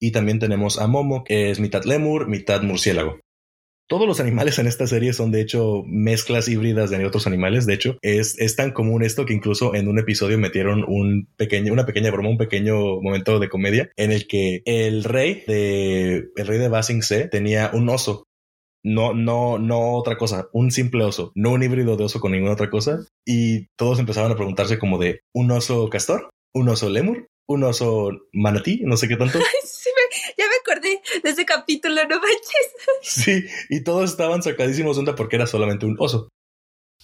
Y también tenemos a Momo, que es mitad lemur, mitad murciélago. Todos los animales en esta serie son de hecho mezclas híbridas de otros animales. De hecho, es, es tan común esto que incluso en un episodio metieron un pequeño, una pequeña broma, un pequeño momento de comedia en el que el rey de el rey de Basing Se tenía un oso no, no, no otra cosa, un simple oso, no un híbrido de oso con ninguna otra cosa. Y todos empezaban a preguntarse como de un oso castor, un oso lemur, un oso manatí, no sé qué tanto. sí, me, ya me acordé de ese capítulo, no manches. Sí, y todos estaban sacadísimos de onda porque era solamente un oso.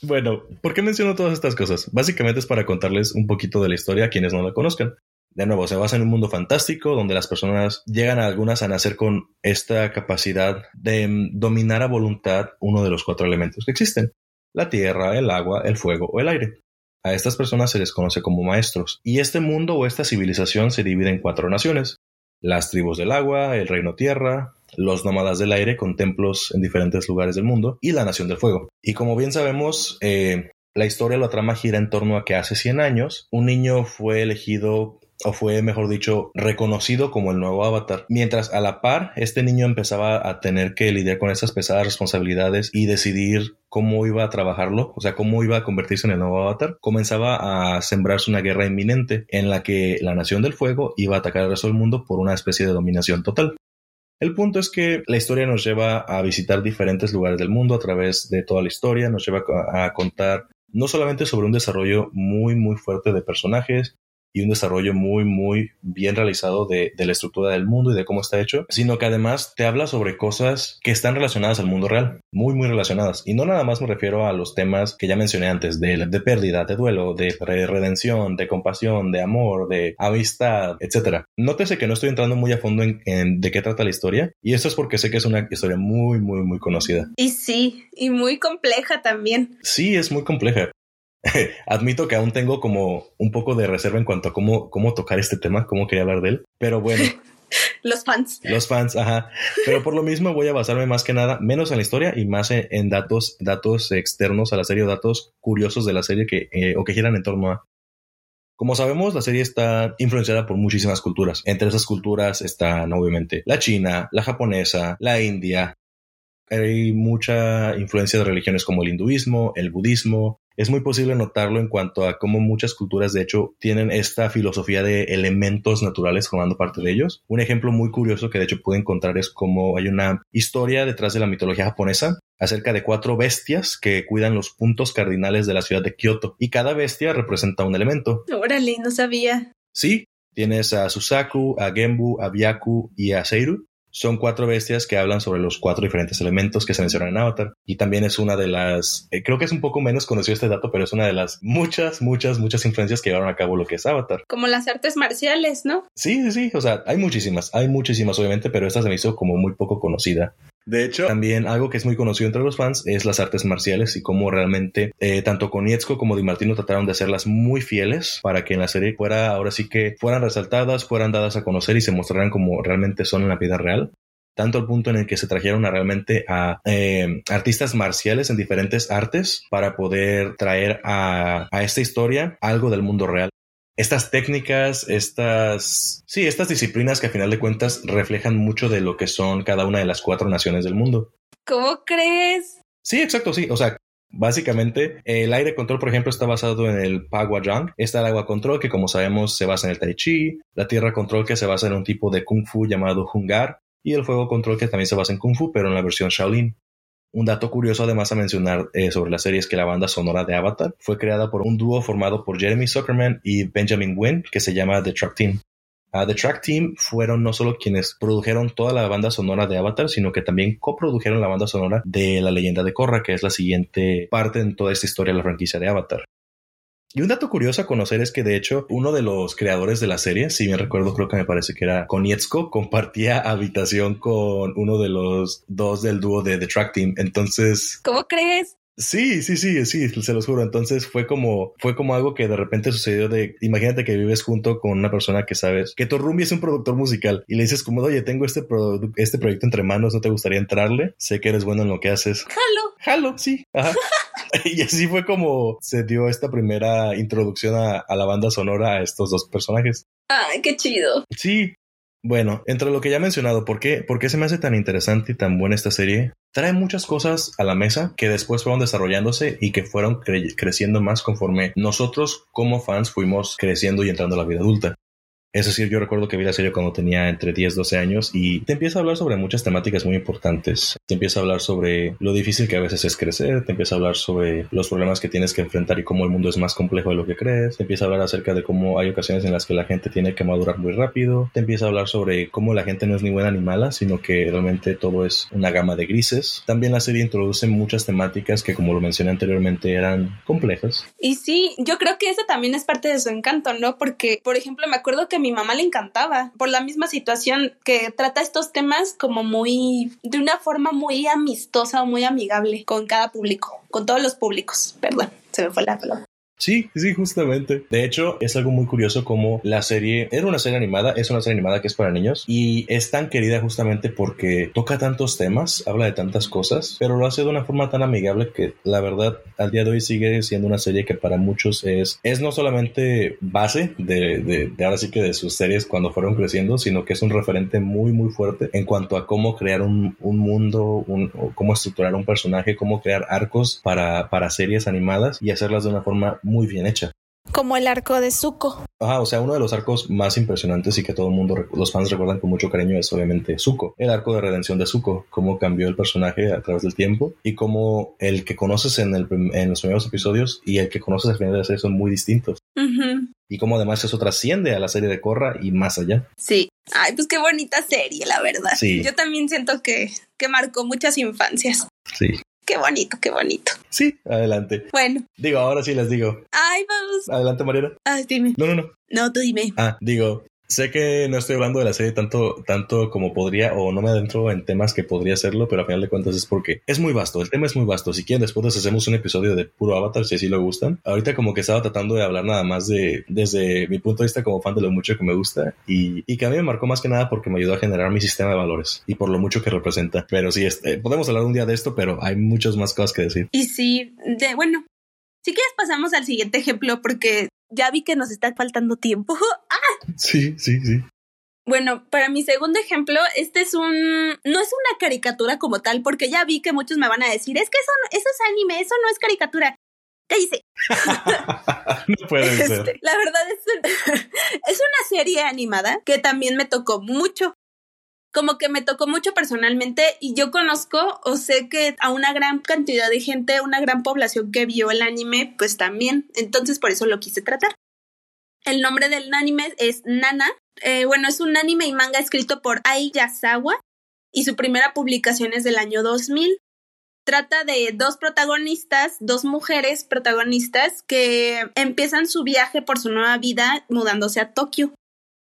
Bueno, ¿por qué menciono todas estas cosas? Básicamente es para contarles un poquito de la historia a quienes no la conozcan. De nuevo, se basa en un mundo fantástico donde las personas llegan a algunas a nacer con esta capacidad de dominar a voluntad uno de los cuatro elementos que existen. La tierra, el agua, el fuego o el aire. A estas personas se les conoce como maestros. Y este mundo o esta civilización se divide en cuatro naciones. Las tribus del agua, el reino tierra, los nómadas del aire con templos en diferentes lugares del mundo y la nación del fuego. Y como bien sabemos, eh, la historia, la trama gira en torno a que hace 100 años un niño fue elegido o fue, mejor dicho, reconocido como el nuevo avatar. Mientras a la par, este niño empezaba a tener que lidiar con esas pesadas responsabilidades y decidir cómo iba a trabajarlo, o sea, cómo iba a convertirse en el nuevo avatar, comenzaba a sembrarse una guerra inminente en la que la Nación del Fuego iba a atacar al resto del mundo por una especie de dominación total. El punto es que la historia nos lleva a visitar diferentes lugares del mundo a través de toda la historia, nos lleva a contar no solamente sobre un desarrollo muy muy fuerte de personajes, y un desarrollo muy, muy bien realizado de, de, la estructura del mundo y de cómo está hecho, sino que además te habla sobre cosas que están relacionadas al mundo real, muy, muy relacionadas. Y no nada más me refiero a los temas que ya mencioné antes, de, de pérdida, de duelo, de redención, de compasión, de amor, de amistad, etc. Nótese que no estoy entrando muy a fondo en, en de qué trata la historia, y esto es porque sé que es una historia muy, muy, muy conocida. Y sí, y muy compleja también. Sí, es muy compleja. Admito que aún tengo como un poco de reserva en cuanto a cómo, cómo tocar este tema, cómo quería hablar de él, pero bueno. Los fans. Los fans, ajá. Pero por lo mismo voy a basarme más que nada, menos en la historia y más en, datos, datos externos a la serie, datos curiosos de la serie que, eh, o que giran en torno a. Como sabemos, la serie está influenciada por muchísimas culturas. Entre esas culturas están obviamente la china, la japonesa, la india. Hay mucha influencia de religiones como el hinduismo, el budismo, es muy posible notarlo en cuanto a cómo muchas culturas de hecho tienen esta filosofía de elementos naturales formando parte de ellos. Un ejemplo muy curioso que de hecho pude encontrar es cómo hay una historia detrás de la mitología japonesa acerca de cuatro bestias que cuidan los puntos cardinales de la ciudad de Kioto y cada bestia representa un elemento. Órale, no sabía. Sí, tienes a Susaku, a Genbu, a Byaku y a Seiru son cuatro bestias que hablan sobre los cuatro diferentes elementos que se mencionan en Avatar. Y también es una de las, eh, creo que es un poco menos conocido este dato, pero es una de las muchas, muchas, muchas influencias que llevaron a cabo lo que es Avatar. Como las artes marciales, ¿no? Sí, sí, sí. O sea, hay muchísimas, hay muchísimas obviamente, pero esta se me hizo como muy poco conocida. De hecho, también algo que es muy conocido entre los fans es las artes marciales y cómo realmente eh, tanto Konietzko como Di Martino trataron de hacerlas muy fieles para que en la serie fuera ahora sí que fueran resaltadas, fueran dadas a conocer y se mostraran como realmente son en la vida real. Tanto al punto en el que se trajeron a realmente a eh, artistas marciales en diferentes artes para poder traer a, a, esta historia algo del mundo real estas técnicas, estas, sí, estas disciplinas que a final de cuentas reflejan mucho de lo que son cada una de las cuatro naciones del mundo. ¿Cómo crees? Sí, exacto, sí. O sea, Básicamente, el aire control, por ejemplo, está basado en el Jang. Está el agua control, que como sabemos se basa en el Tai Chi. La tierra control, que se basa en un tipo de Kung Fu llamado Hungar. Y el fuego control, que también se basa en Kung Fu, pero en la versión Shaolin. Un dato curioso además a mencionar eh, sobre la serie es que la banda sonora de Avatar fue creada por un dúo formado por Jeremy Zuckerman y Benjamin Wynn que se llama The Track Team. Uh, The Track Team fueron no solo quienes produjeron toda la banda sonora de Avatar, sino que también coprodujeron la banda sonora de La leyenda de Korra, que es la siguiente parte en toda esta historia de la franquicia de Avatar. Y un dato curioso a conocer es que de hecho uno de los creadores de la serie, si bien recuerdo creo que me parece que era Konietzko, compartía habitación con uno de los dos del dúo de The Track Team. Entonces... ¿Cómo crees? Sí, sí, sí, sí, se los juro. Entonces fue como, fue como algo que de repente sucedió de, imagínate que vives junto con una persona que sabes que tu roomie es un productor musical y le dices como, oye, tengo este, este proyecto entre manos, ¿no te gustaría entrarle? Sé que eres bueno en lo que haces. Jalo. Jalo, sí. Ajá. y así fue como se dio esta primera introducción a, a la banda sonora a estos dos personajes. Ay, qué chido. Sí, bueno, entre lo que ya he mencionado, ¿por qué, ¿por qué se me hace tan interesante y tan buena esta serie? Trae muchas cosas a la mesa que después fueron desarrollándose y que fueron creciendo más conforme nosotros como fans fuimos creciendo y entrando a la vida adulta. Es decir, yo recuerdo que vi la serie cuando tenía entre 10 y 12 años y te empieza a hablar sobre muchas temáticas muy importantes. Te empieza a hablar sobre lo difícil que a veces es crecer, te empieza a hablar sobre los problemas que tienes que enfrentar y cómo el mundo es más complejo de lo que crees, te empieza a hablar acerca de cómo hay ocasiones en las que la gente tiene que madurar muy rápido, te empieza a hablar sobre cómo la gente no es ni buena ni mala, sino que realmente todo es una gama de grises. También la serie introduce muchas temáticas que como lo mencioné anteriormente eran complejas. Y sí, yo creo que eso también es parte de su encanto, ¿no? Porque, por ejemplo, me acuerdo que mi mamá le encantaba por la misma situación que trata estos temas como muy, de una forma muy amistosa o muy amigable con cada público, con todos los públicos. Perdón, se me fue la palabra. Sí, sí, justamente. De hecho, es algo muy curioso como la serie era una serie animada, es una serie animada que es para niños y es tan querida justamente porque toca tantos temas, habla de tantas cosas, pero lo hace de una forma tan amigable que la verdad al día de hoy sigue siendo una serie que para muchos es, es no solamente base de, de, ahora sí que de sus series cuando fueron creciendo, sino que es un referente muy, muy fuerte en cuanto a cómo crear un, un mundo, un, cómo estructurar un personaje, cómo crear arcos para, para series animadas y hacerlas de una forma muy bien hecha. Como el arco de Zuko. Ajá, o sea, uno de los arcos más impresionantes y que todo el mundo, los fans recuerdan con mucho cariño es obviamente Zuko. El arco de redención de Zuko, cómo cambió el personaje a través del tiempo y cómo el que conoces en, el, en los primeros episodios y el que conoces al final de la serie son muy distintos. Y cómo además eso trasciende a la serie de Korra y más allá. Sí. Ay, pues qué bonita serie, la verdad. Sí. Yo también siento que, que marcó muchas infancias. Sí. Qué bonito, qué bonito. Sí, adelante. Bueno. Digo, ahora sí les digo. Ay, vamos. Adelante, Mariana. Ay, dime. No, no, no. No, tú dime. Ah, digo, Sé que no estoy hablando de la serie tanto, tanto como podría, o no me adentro en temas que podría hacerlo, pero a final de cuentas es porque es muy vasto, el tema es muy vasto. Si quieren, después les hacemos un episodio de puro Avatar, si así lo gustan. Ahorita como que estaba tratando de hablar nada más de, desde mi punto de vista como fan de lo mucho que me gusta, y, y que a mí me marcó más que nada porque me ayudó a generar mi sistema de valores, y por lo mucho que representa. Pero sí, este, podemos hablar un día de esto, pero hay muchas más cosas que decir. Y sí, de, bueno, si quieres pasamos al siguiente ejemplo porque ya vi que nos está faltando tiempo. ¡Ah! Sí, sí, sí. Bueno, para mi segundo ejemplo, este es un, no es una caricatura como tal, porque ya vi que muchos me van a decir, es que eso, no, eso es anime, eso no es caricatura. Cállese. no puede Este, ser. la verdad es, es una serie animada que también me tocó mucho. Como que me tocó mucho personalmente y yo conozco o sé que a una gran cantidad de gente, una gran población que vio el anime, pues también. Entonces por eso lo quise tratar. El nombre del anime es Nana. Eh, bueno, es un anime y manga escrito por Ai Yasawa y su primera publicación es del año 2000 trata de dos protagonistas, dos mujeres protagonistas que empiezan su viaje por su nueva vida mudándose a Tokio,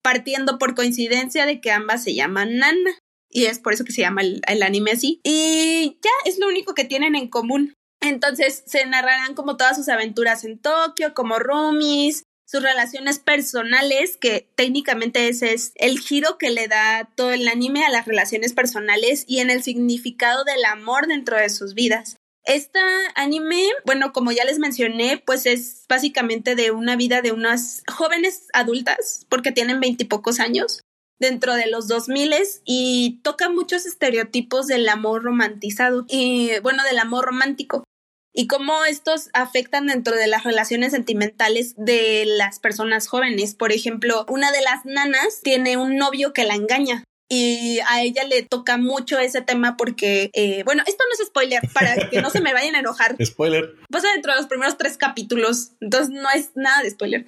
partiendo por coincidencia de que ambas se llaman Nana. Y es por eso que se llama el, el anime así. Y ya es lo único que tienen en común. Entonces se narrarán como todas sus aventuras en Tokio, como roomies, sus relaciones personales, que técnicamente ese es el giro que le da todo el anime a las relaciones personales y en el significado del amor dentro de sus vidas. Este anime, bueno, como ya les mencioné, pues es básicamente de una vida de unas jóvenes adultas, porque tienen veintipocos años, dentro de los 2000 y toca muchos estereotipos del amor romantizado y, bueno, del amor romántico y cómo estos afectan dentro de las relaciones sentimentales de las personas jóvenes. Por ejemplo, una de las nanas tiene un novio que la engaña. Y a ella le toca mucho ese tema porque, eh, bueno, esto no es spoiler, para que no se me vayan a enojar. Spoiler. Pasa dentro de los primeros tres capítulos, entonces no es nada de spoiler.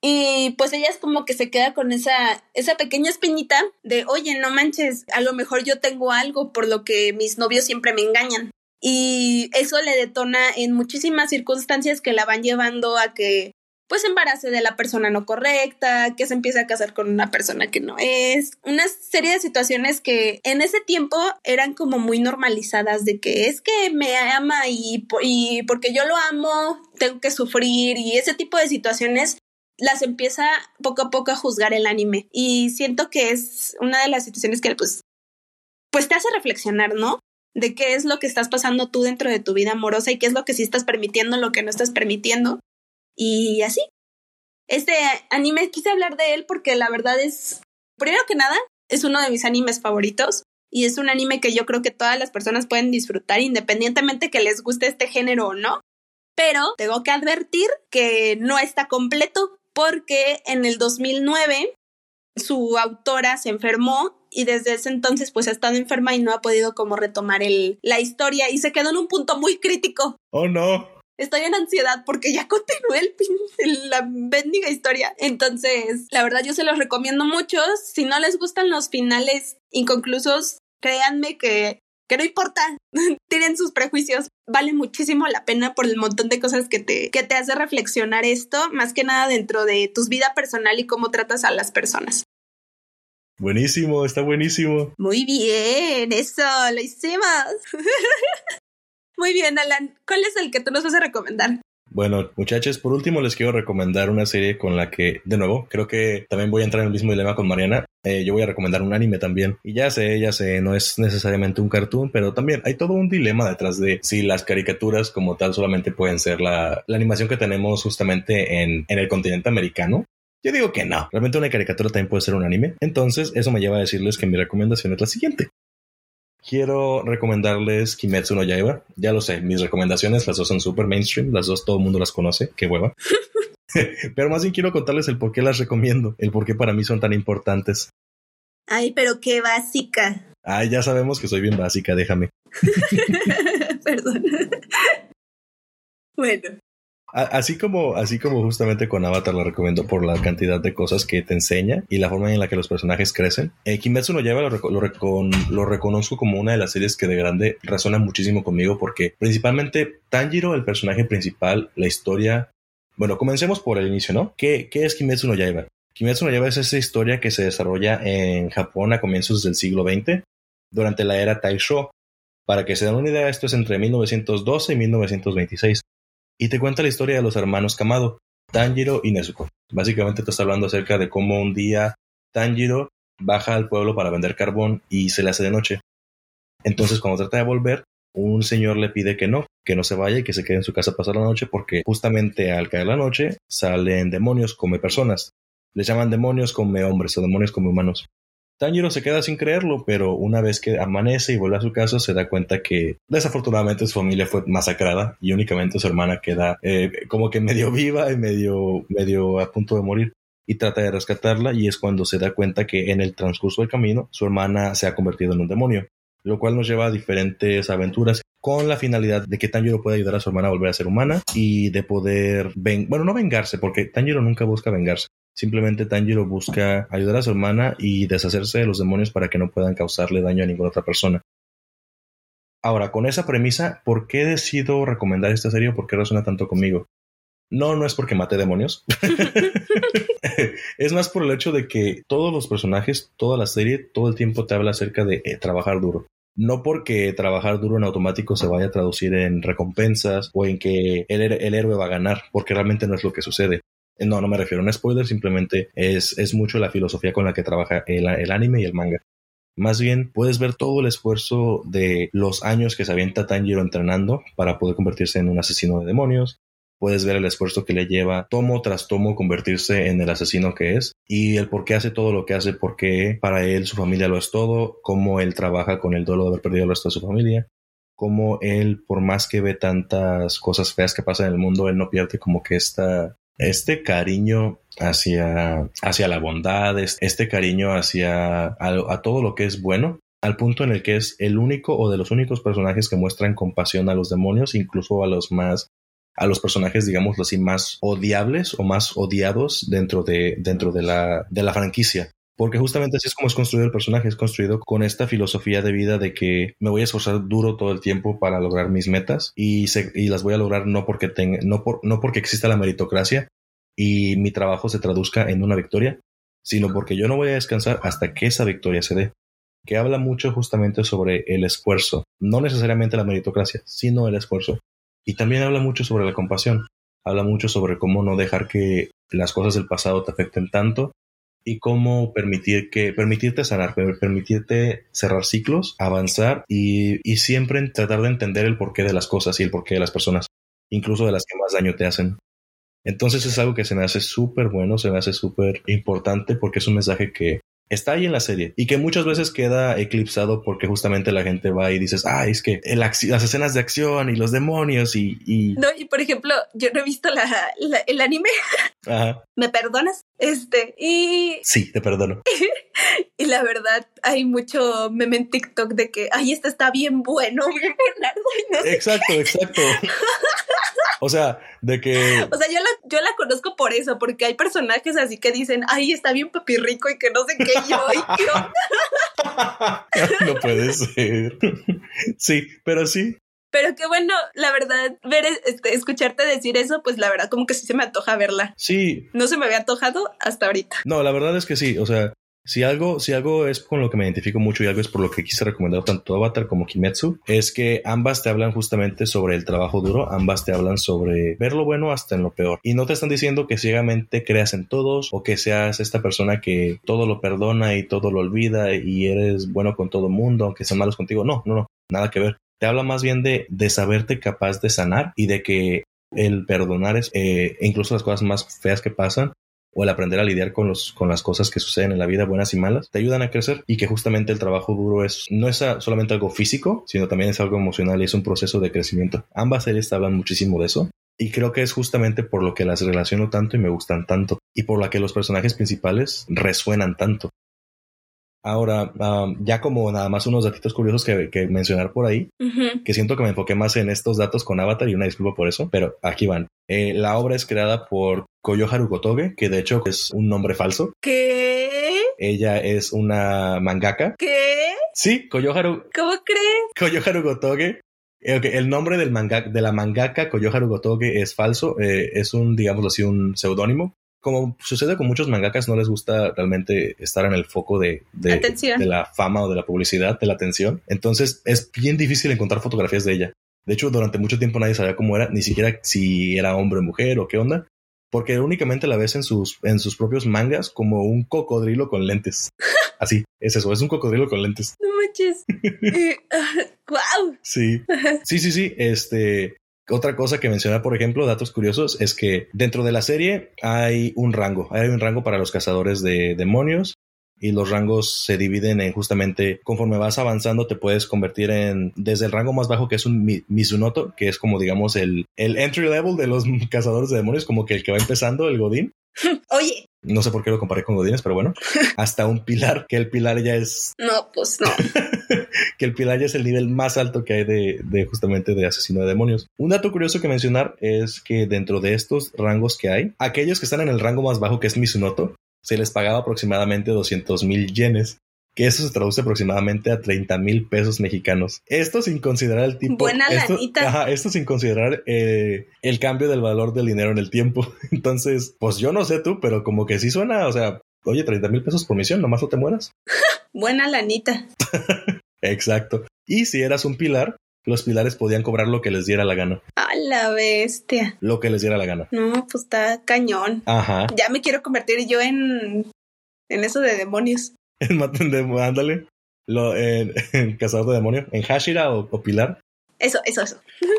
Y pues ella es como que se queda con esa, esa pequeña espinita de, oye, no manches, a lo mejor yo tengo algo por lo que mis novios siempre me engañan y eso le detona en muchísimas circunstancias que la van llevando a que pues embarace de la persona no correcta, que se empiece a casar con una persona que no es, una serie de situaciones que en ese tiempo eran como muy normalizadas de que es que me ama y, y porque yo lo amo tengo que sufrir y ese tipo de situaciones las empieza poco a poco a juzgar el anime y siento que es una de las situaciones que pues pues te hace reflexionar, ¿no? de qué es lo que estás pasando tú dentro de tu vida amorosa y qué es lo que sí estás permitiendo, lo que no estás permitiendo. Y así. Este anime quise hablar de él porque la verdad es, primero que nada, es uno de mis animes favoritos y es un anime que yo creo que todas las personas pueden disfrutar independientemente que les guste este género o no. Pero tengo que advertir que no está completo porque en el 2009 su autora se enfermó y desde ese entonces pues ha estado enferma y no ha podido como retomar el, la historia y se quedó en un punto muy crítico. Oh no. Estoy en ansiedad porque ya continué el, el, la bendiga historia. Entonces, la verdad yo se los recomiendo mucho. Si no les gustan los finales inconclusos, créanme que, que no importa. Tienen sus prejuicios. Vale muchísimo la pena por el montón de cosas que te, que te hace reflexionar esto, más que nada dentro de tu vida personal y cómo tratas a las personas. Buenísimo, está buenísimo. Muy bien, eso, lo hicimos. Muy bien, Alan. ¿Cuál es el que tú nos vas a recomendar? Bueno, muchachos, por último les quiero recomendar una serie con la que, de nuevo, creo que también voy a entrar en el mismo dilema con Mariana. Eh, yo voy a recomendar un anime también. Y ya sé, ya sé, no es necesariamente un cartoon, pero también hay todo un dilema detrás de si las caricaturas como tal solamente pueden ser la, la animación que tenemos justamente en, en el continente americano. Yo digo que no. Realmente una caricatura también puede ser un anime. Entonces, eso me lleva a decirles que mi recomendación es la siguiente. Quiero recomendarles Kimetsu no Yaiba. Ya lo sé, mis recomendaciones, las dos son super mainstream, las dos todo el mundo las conoce, qué hueva. pero más bien quiero contarles el por qué las recomiendo, el por qué para mí son tan importantes. Ay, pero qué básica. Ay, ya sabemos que soy bien básica, déjame. Perdón. bueno. Así como, así como justamente con Avatar la recomiendo por la cantidad de cosas que te enseña y la forma en la que los personajes crecen. Eh, Kimetsu no Yaiba lo, lo, lo, reconozco como una de las series que de grande resuena muchísimo conmigo porque principalmente Tanjiro, el personaje principal, la historia... Bueno, comencemos por el inicio, ¿no? ¿Qué, qué es Kimetsu no Yaiba? Kimetsu no Yaiba es esa historia que se desarrolla en Japón a comienzos del siglo XX, durante la era Taisho. Para que se den una idea, esto es entre 1912 y 1926. Y te cuenta la historia de los hermanos Kamado, Tanjiro y Nezuko. Básicamente te está hablando acerca de cómo un día Tanjiro baja al pueblo para vender carbón y se le hace de noche. Entonces, cuando trata de volver, un señor le pide que no, que no se vaya y que se quede en su casa a pasar la noche porque justamente al caer la noche salen demonios come personas. Les llaman demonios come hombres o demonios come humanos. Tanjiro se queda sin creerlo, pero una vez que amanece y vuelve a su casa se da cuenta que desafortunadamente su familia fue masacrada y únicamente su hermana queda eh, como que medio viva y medio, medio a punto de morir y trata de rescatarla y es cuando se da cuenta que en el transcurso del camino su hermana se ha convertido en un demonio lo cual nos lleva a diferentes aventuras con la finalidad de que Tanjiro pueda ayudar a su hermana a volver a ser humana y de poder, bueno, no vengarse, porque Tanjiro nunca busca vengarse. Simplemente Tanjiro busca ayudar a su hermana y deshacerse de los demonios para que no puedan causarle daño a ninguna otra persona. Ahora, con esa premisa, ¿por qué decido recomendar esta serie o por qué resuena tanto conmigo? No, no es porque mate demonios. es más por el hecho de que todos los personajes, toda la serie, todo el tiempo te habla acerca de eh, trabajar duro. No porque trabajar duro en automático se vaya a traducir en recompensas o en que el, héroe va a ganar, porque realmente no es lo que sucede. Eh, no, no me refiero a un spoiler, simplemente es, mucho la filosofía con la que trabaja el, anime y el manga. Más bien, puedes ver todo el esfuerzo de los años que se avienta Tanjiro entrenando para poder convertirse en un asesino de demonios, puedes ver el esfuerzo que le lleva tomo tras tomo convertirse en el asesino que es y el por qué hace todo lo que hace, porque para él su familia lo es todo, cómo él trabaja con el dolor de haber perdido el resto de su familia, cómo él, por más que ve tantas cosas feas que pasan en el mundo, él no pierde como que esta, este cariño hacia, hacia la bondad, este cariño hacia a todo lo que es bueno, al punto en el que es el único o de los únicos personajes que muestran compasión a los demonios, incluso a los más a los personajes, digamos así, más odiables o más odiados dentro de, dentro de la, de la franquicia. Porque justamente así es como es construido el personaje, es construido con esta filosofía de vida de que me voy a esforzar duro todo el tiempo para lograr mis metas y, y las voy a lograr no porque, tenga, no, por, no porque exista la meritocracia y mi trabajo se traduzca en una victoria, sino porque yo no voy a descansar hasta que esa victoria se dé. Que habla mucho justamente sobre el esfuerzo, no necesariamente la meritocracia, sino el esfuerzo. Y también habla mucho sobre la compasión, habla mucho sobre cómo no dejar que las cosas del pasado te afecten tanto y cómo permitir que, permitirte sanar, permitirte cerrar ciclos, avanzar y, y siempre tratar de entender el porqué de las cosas y el porqué de las personas, incluso de las que más daño te hacen. Entonces es algo que se me hace súper bueno, se me hace súper importante porque es un mensaje que está ahí en la serie y que muchas veces queda eclipsado porque justamente la gente va y dices, ay, es que las escenas de acción y los demonios y, No, y por ejemplo, yo no he visto el anime. Ajá. ¿Me perdonas? Este, y... Sí, te perdono. y la verdad, hay mucho meme en TikTok de que, ay, este está bien bueno, bien Bernardo. exacto, exacto. O sea, de que. O sea, yo la, yo la conozco por eso, porque hay personajes así que dicen, ay, está bien papi rico y que no sé qué yo. Y no puede ser. Sí, pero sí. Pero qué bueno, la verdad, ver, este, escucharte decir eso, pues la verdad, como que sí se me antoja verla. Sí. No se me había antojado hasta ahorita. No, la verdad es que sí. O sea, si algo, si algo es con lo que me identifico mucho y algo es por lo que quise recomendar tanto Avatar como Kimetsu, es que ambas te hablan justamente sobre el trabajo duro, ambas te hablan sobre ver lo bueno hasta en lo peor. Y no te están diciendo que ciegamente creas en todos o que seas esta persona que todo lo perdona y todo lo olvida y eres bueno con todo mundo, aunque sean malos contigo. No, no, no, nada que ver. Te habla más bien de, de saberte capaz de sanar y de que el perdonar es, eh, incluso las cosas más feas que pasan, o el aprender a lidiar con, los, con las cosas que suceden en la vida, buenas y malas, te ayudan a crecer y que justamente el trabajo duro es, no es solamente algo físico, sino también es algo emocional y es un proceso de crecimiento. Ambas series hablan muchísimo de eso. Y creo que es justamente por lo que las relaciono tanto y me gustan tanto, y por la que los personajes principales resuenan tanto. Ahora, ya como nada más unos datitos curiosos que, mencionar por ahí, que siento que me enfoqué más en estos datos con Avatar y una disculpa por eso, pero aquí van. Eh, la obra es creada por Koyoharu Gotoge, que de hecho es un nombre falso. ¿Qué? Ella es una mangaka. ¿Qué? Sí, Koyoharu. ¿Cómo crees? Koyoharu Gotoge eh, el nombre del manga, de la mangaka Koyoharu Gotoge es falso, eh, es un, digamos así, un seudónimo como sucede con muchos mangakas, no les gusta realmente estar en el foco de, de, de, la fama o de la publicidad, de la atención. Entonces es bien difícil encontrar fotografías de ella. De hecho, durante mucho tiempo nadie sabía cómo era, ni siquiera si era hombre o mujer o qué onda, porque únicamente la ves en sus, en sus propios mangas como un cocodrilo con lentes. Así, es eso, es un cocodrilo con lentes. No manches. ¡Guau! Eh, sí. Sí, sí, sí. Este, otra cosa que mencionar, por ejemplo, datos curiosos, es que dentro de la serie hay un rango, hay un rango para los cazadores de demonios y los rangos se dividen en justamente conforme vas avanzando te puedes convertir en desde el rango más bajo que es un Mizunoto, que es como digamos el, el entry level de los cazadores de demonios, como que el que va empezando, el Godín. Oye. No sé por qué lo comparé con Godines, pero bueno, hasta un pilar, que el pilar ya es... No, pues no. que el pilar ya es el nivel más alto que hay de, de, justamente de asesino de demonios. Un dato curioso que mencionar es que dentro de estos rangos que hay, aquellos que están en el rango más bajo, que es Mizunoto, se les pagaba aproximadamente 200 mil yenes, que eso se traduce aproximadamente a 30 mil pesos mexicanos. Esto sin considerar el tipo... Buena esto, lanita. Ajá, esto sin considerar eh, el cambio del valor del dinero en el tiempo. Entonces, pues yo no sé tú, pero como que sí suena, o sea, oye, 30 mil pesos por misión, nomás no te mueras. Buena lanita. Exacto. Y si eras un pilar, los pilares podían cobrar lo que les diera la gana. A la bestia. Lo que les diera la gana. No, pues está cañón. Ajá. Ya me quiero convertir yo en. en eso de demonios. En de ándale. Lo, en, en, cazador de demonios. En Hashira o, o Pilar. Eso, eso, eso.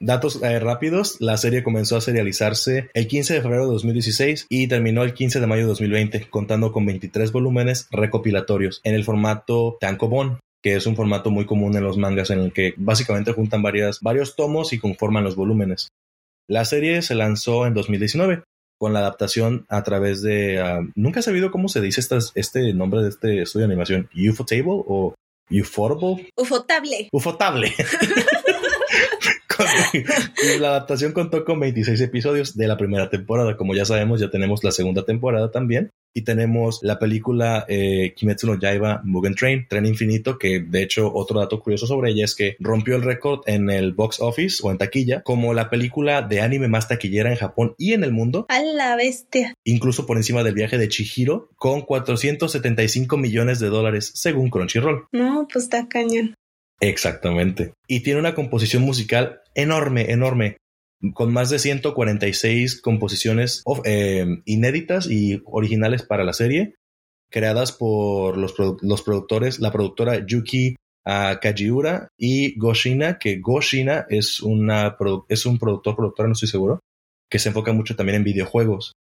Datos eh, rápidos, la serie comenzó a serializarse el 15 de febrero de 2016 y terminó el 15 de mayo de 2020, contando con 23 volúmenes recopilatorios en el formato tankobon que es un formato muy común en los mangas en el que básicamente juntan varias, varios tomos y conforman los volúmenes. La serie se lanzó en 2019 con la adaptación a través de... Uh, Nunca he sabido cómo se dice este nombre de este estudio de animación. ¿Ufotable o Ufotable? Ufotable. Ufotable. la adaptación contó con 26 episodios de la primera temporada. Como ya sabemos, ya tenemos la segunda temporada también. Y tenemos la película eh, Kimetsu no Yaiba Mugen Train, Tren Infinito, que de hecho otro dato curioso sobre ella es que rompió el récord en el box office o en taquilla como la película de anime más taquillera en Japón y en el mundo. A la bestia. Incluso por encima del viaje de Chihiro con 475 millones de dólares según Crunchyroll. No, pues está cañón. Exactamente. Y tiene una composición musical enorme, enorme, con más de 146 composiciones eh, inéditas y originales para la serie, creadas por los, produ los productores, la productora Yuki uh, Kajiura y Goshina, que Goshina es, una es un productor, productora, no estoy seguro, que se enfoca mucho también en videojuegos.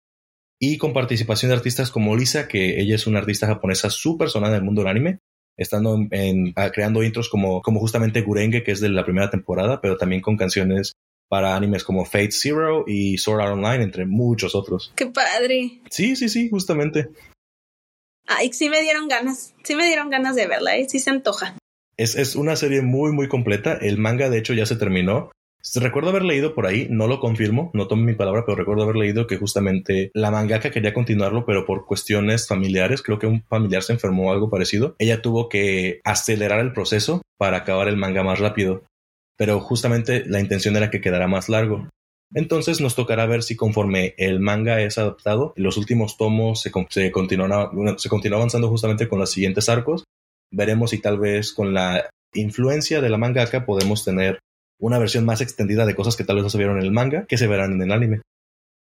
Y con participación de artistas como Lisa, que ella es una artista japonesa súper sonada en el mundo del anime, estando en, en, creando intros como, como justamente Gurenge, que es de la primera temporada, pero también con canciones para animes como Fate Zero y Sword Art Online, entre muchos otros. ¡Qué padre! Sí, sí, sí, justamente. Ay, sí me dieron ganas, sí me dieron ganas de verla, ¿eh? sí se antoja. Es, es una serie muy, muy completa. El manga, de hecho, ya se terminó. Recuerdo haber leído por ahí, no lo confirmo, no tomo mi palabra, pero recuerdo haber leído que justamente la mangaka quería continuarlo, pero por cuestiones familiares, creo que un familiar se enfermó o algo parecido. Ella tuvo que acelerar el proceso para acabar el manga más rápido, pero justamente la intención era que quedara más largo. Entonces nos tocará ver si conforme el manga es adaptado, los últimos tomos se, se, avanzando justamente con los siguientes arcos. Veremos si tal vez con la influencia de la mangaka podemos tener una versión más extendida de cosas que tal vez no se vieron en el manga que se verán en el anime.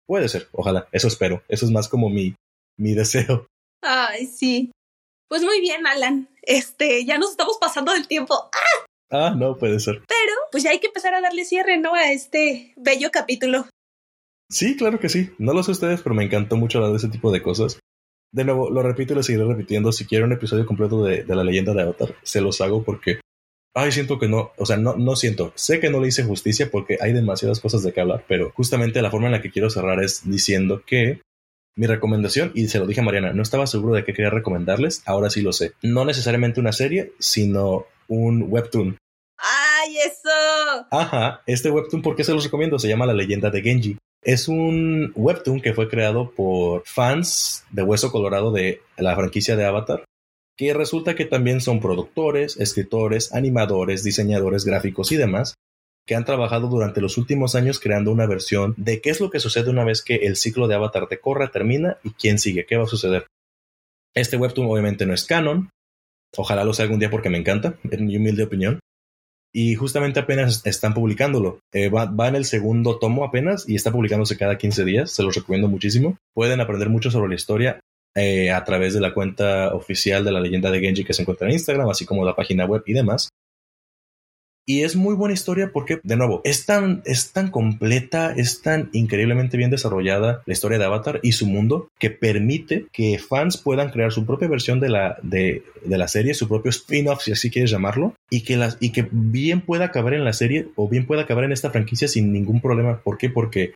Puede ser, ojalá, eso espero. Eso es más como mi, mi deseo. Ay, sí. Pues muy bien, Alan. Este, ya nos estamos pasando del tiempo. ¡Ah! Ah, no puede ser. Pero, pues ya hay que empezar a darle cierre, ¿no? A este bello capítulo. Sí, claro que sí. No lo sé ustedes, pero me encantó mucho hablar de ese tipo de cosas. De nuevo, lo repito y lo seguiré repitiendo. Si quiero un episodio completo de, de la leyenda de Avatar, se los hago porque ay, siento que no, o sea, no, no siento, sé que no le hice justicia porque hay demasiadas cosas de qué hablar, pero justamente la forma en la que quiero cerrar es diciendo que mi recomendación, y se lo dije a Mariana, no estaba seguro de qué quería recomendarles, ahora sí lo sé. No necesariamente una serie, sino un webtoon. ¡Ay, eso! Ajá, este webtoon, ¿por qué se los recomiendo? Se llama La leyenda de Genji. Es un webtoon que fue creado por fans de Hueso Colorado de la franquicia de Avatar que resulta que también son productores, escritores, animadores, diseñadores gráficos y demás, que han trabajado durante los últimos años creando una versión de qué es lo que sucede una vez que el ciclo de Avatar de Korra termina y quién sigue, qué va a suceder. Este webtoon obviamente no es canon, ojalá lo sea algún día porque me encanta, en mi humilde opinión. Y justamente apenas están publicándolo. Eh, va, va, en el segundo tomo apenas y está publicándose cada 15 días. Se los recomiendo muchísimo. Pueden aprender mucho sobre la historia eh, a través de la cuenta oficial de la leyenda de Genji que se encuentra en Instagram, así como la página web y demás. Y es muy buena historia porque, de nuevo, es tan, es tan completa, es tan increíblemente bien desarrollada la historia de Avatar y su mundo que permite que fans puedan crear su propia versión de la, de, la serie, su propio spin-off, si así quieres llamarlo, y que, y que bien pueda caber en la serie o bien pueda caber en esta franquicia sin ningún problema. ¿Por qué? Porque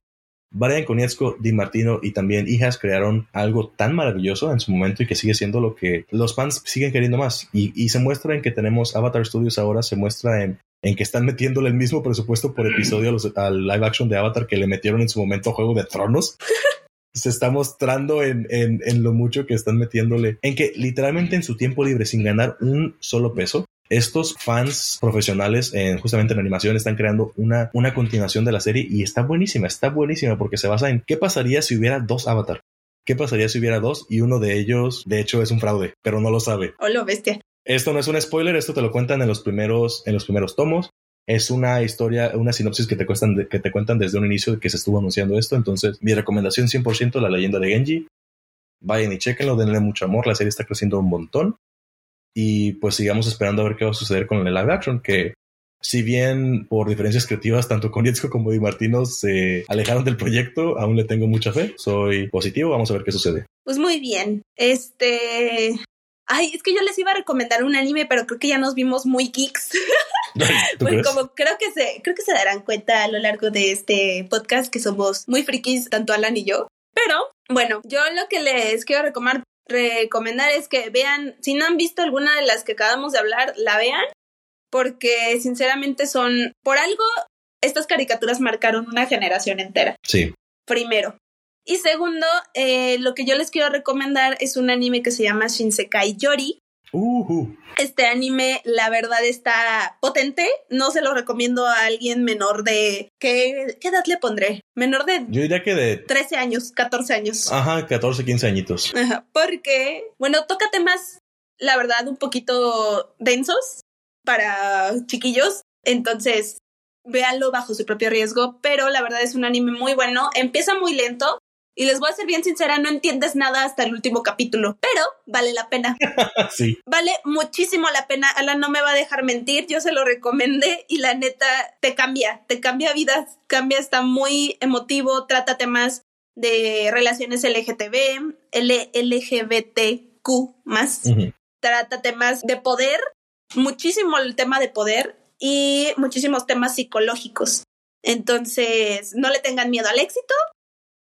Brian Konietzko, Di Martino y también Hijas crearon algo tan maravilloso en su momento y que sigue siendo lo que los fans siguen queriendo más. Y, y se muestra en que tenemos Avatar Studios ahora, se muestra en en que están metiéndole el mismo presupuesto por episodio al live action de Avatar que le metieron en su momento a Juego de Tronos. Se está mostrando en, en, en, lo mucho que están metiéndole, en que literalmente en su tiempo libre, sin ganar un solo peso, estos fans profesionales en, justamente en animación están creando una, una continuación de la serie y está buenísima, está buenísima porque se basa en qué pasaría si hubiera dos Avatar. ¿Qué pasaría si hubiera dos y uno de ellos, de hecho, es un fraude, pero no lo sabe? O lo bestia. Esto no es un spoiler, esto te lo cuentan en los primeros, en los primeros tomos. Es una historia, una sinopsis que te, cuestan, que te cuentan desde un inicio que se estuvo anunciando esto. Entonces, mi recomendación 100% la leyenda de Genji. Vayan y chequenlo, denle mucho amor. La serie está creciendo un montón. Y pues sigamos esperando a ver qué va a suceder con el live action, que si bien por diferencias creativas, tanto Konietzko como Di Martino se alejaron del proyecto, aún le tengo mucha fe. Soy positivo, vamos a ver qué sucede. Pues muy bien. Este, Ay, es que yo les iba a recomendar un anime, pero creo que ya nos vimos muy geeks. pues como creo que se, creo que se darán cuenta a lo largo de este podcast que somos muy frikis, tanto Alan y yo. Pero bueno, yo lo que les quiero recomendar, recomendar es que vean, si no han visto alguna de las que acabamos de hablar, la vean, porque sinceramente son, por algo, estas caricaturas marcaron una generación entera. Sí. Primero. Y segundo, eh, lo que yo les quiero recomendar es un anime que se llama Shinsekai Yori. Uh Este anime, la verdad, está potente. No se lo recomiendo a alguien menor de. ¿Qué, qué edad le pondré? Menor de. Yo diría que de. 13 años, 14 años. Ajá, 14, 15 añitos. Ajá, porque, bueno, toca temas, la verdad, un poquito densos para chiquillos. Entonces, véanlo bajo su propio riesgo. Pero la verdad es un anime muy bueno. Empieza muy lento y les voy a ser bien sincera, no entiendes nada hasta el último capítulo, pero vale la pena. sí. Vale muchísimo la pena. Alan no me va a dejar mentir, yo se lo recomendé y la neta te cambia, te cambia vidas, cambia, está muy emotivo, trata temas de relaciones LGTB, L LGBTQ más. Trata temas de poder, muchísimo el tema de poder y muchísimos temas psicológicos. Entonces, no le tengan miedo al éxito,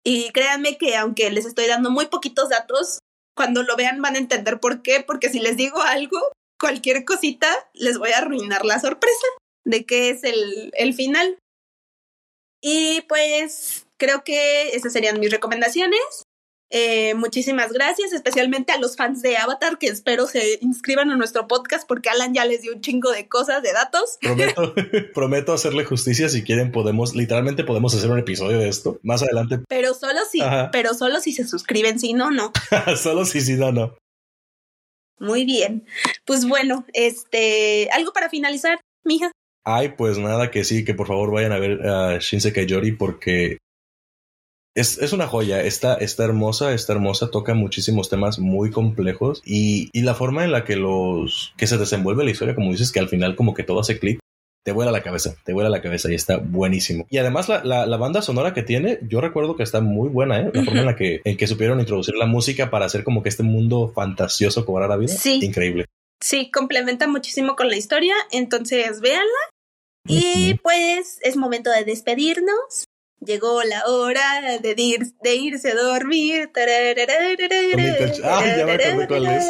y créanme que aunque les estoy dando muy poquitos datos, cuando lo vean van a entender por qué, porque si les digo algo, cualquier cosita, les voy a arruinar la sorpresa de qué es el, el final. Y pues creo que esas serían mis recomendaciones. Eh, muchísimas gracias, especialmente a los fans de Avatar que espero se inscriban a nuestro podcast porque Alan ya les dio un chingo de cosas, de datos. Prometo, prometo hacerle justicia. Si quieren, podemos, literalmente podemos hacer un episodio de esto más adelante. Pero solo si, pero solo si se suscriben, si no, no. solo si si no, no. Muy bien. Pues bueno, este, algo para finalizar, mija. Ay, pues nada, que sí, que por favor vayan a ver a Shinsekai Yori porque es, es, una joya, está, está hermosa, está hermosa, toca muchísimos temas muy complejos y, y, la forma en la que los que se desenvuelve la historia, como dices, que al final como que todo hace clic, te vuela la cabeza, te vuela la cabeza y está buenísimo. Y además la, la, la banda sonora que tiene, yo recuerdo que está muy buena, ¿eh? La forma en la que, en que supieron introducir la música para hacer como que este mundo fantasioso cobrara vida. Sí. Increíble. Sí, complementa muchísimo con la historia, entonces véanla. Y pues es momento de despedirnos. Llegó la hora de, ir, de irse a dormir. Ah, ya me acordé cuál es.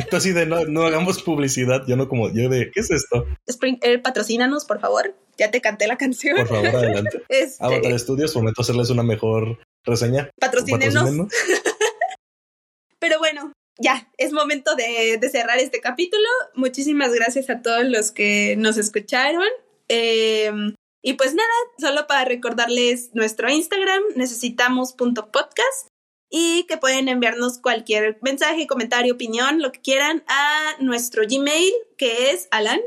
Esto así de no, no, hagamos publicidad. Yo no como, yo de, ¿qué es esto? Spring Air, patrocínanos, por favor. Ya te canté la canción. Por favor, adelante. Este... Avatar Studios, prometo hacerles una mejor reseña. Patrocínenos. Pero bueno, ya, es momento de, de cerrar este capítulo. Muchísimas gracias a todos los que nos escucharon y pues nada, solo para recordarles nuestro Instagram, necesitamos.podcast y que pueden enviarnos cualquier mensaje, comentario, opinión, lo que quieran a nuestro Gmail, que es Alan.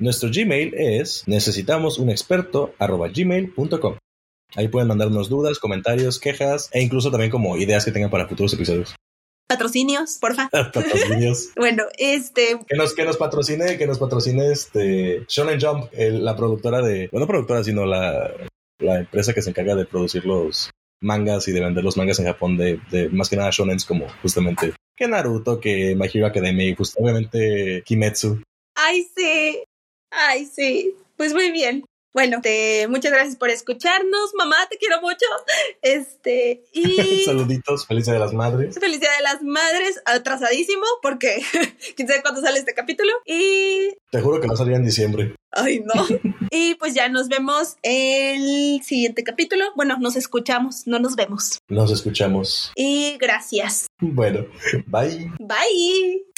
Nuestro Gmail es necesitamosunexperto.gmail.com Ahí pueden mandarnos dudas, comentarios, quejas e incluso también como ideas que tengan para futuros episodios. Patrocinios, porfa. Patrocinios. bueno, este. Que nos, que nos patrocine, que nos patrocine este Shonen Jump, la productora de. Bueno, no productora, sino la, la empresa que se encarga de producir los mangas y de vender los mangas en Japón de, de más que nada shonens como justamente que Naruto, que My Hero Academia y pues obviamente Kimetsu. Ay, sí. Ay, sí. Pues muy bien. Bueno, te, muchas gracias por escucharnos. Mamá, te quiero mucho. Este, y. Saluditos, felicidad de las madres. Felicidad de las madres, atrasadísimo, porque quién sabe cuándo sale este capítulo. Y. Te juro que va a salir en diciembre. Ay, no. y pues ya nos vemos el siguiente capítulo. Bueno, nos escuchamos, no nos vemos. Nos escuchamos. Y gracias. Bueno, bye. Bye.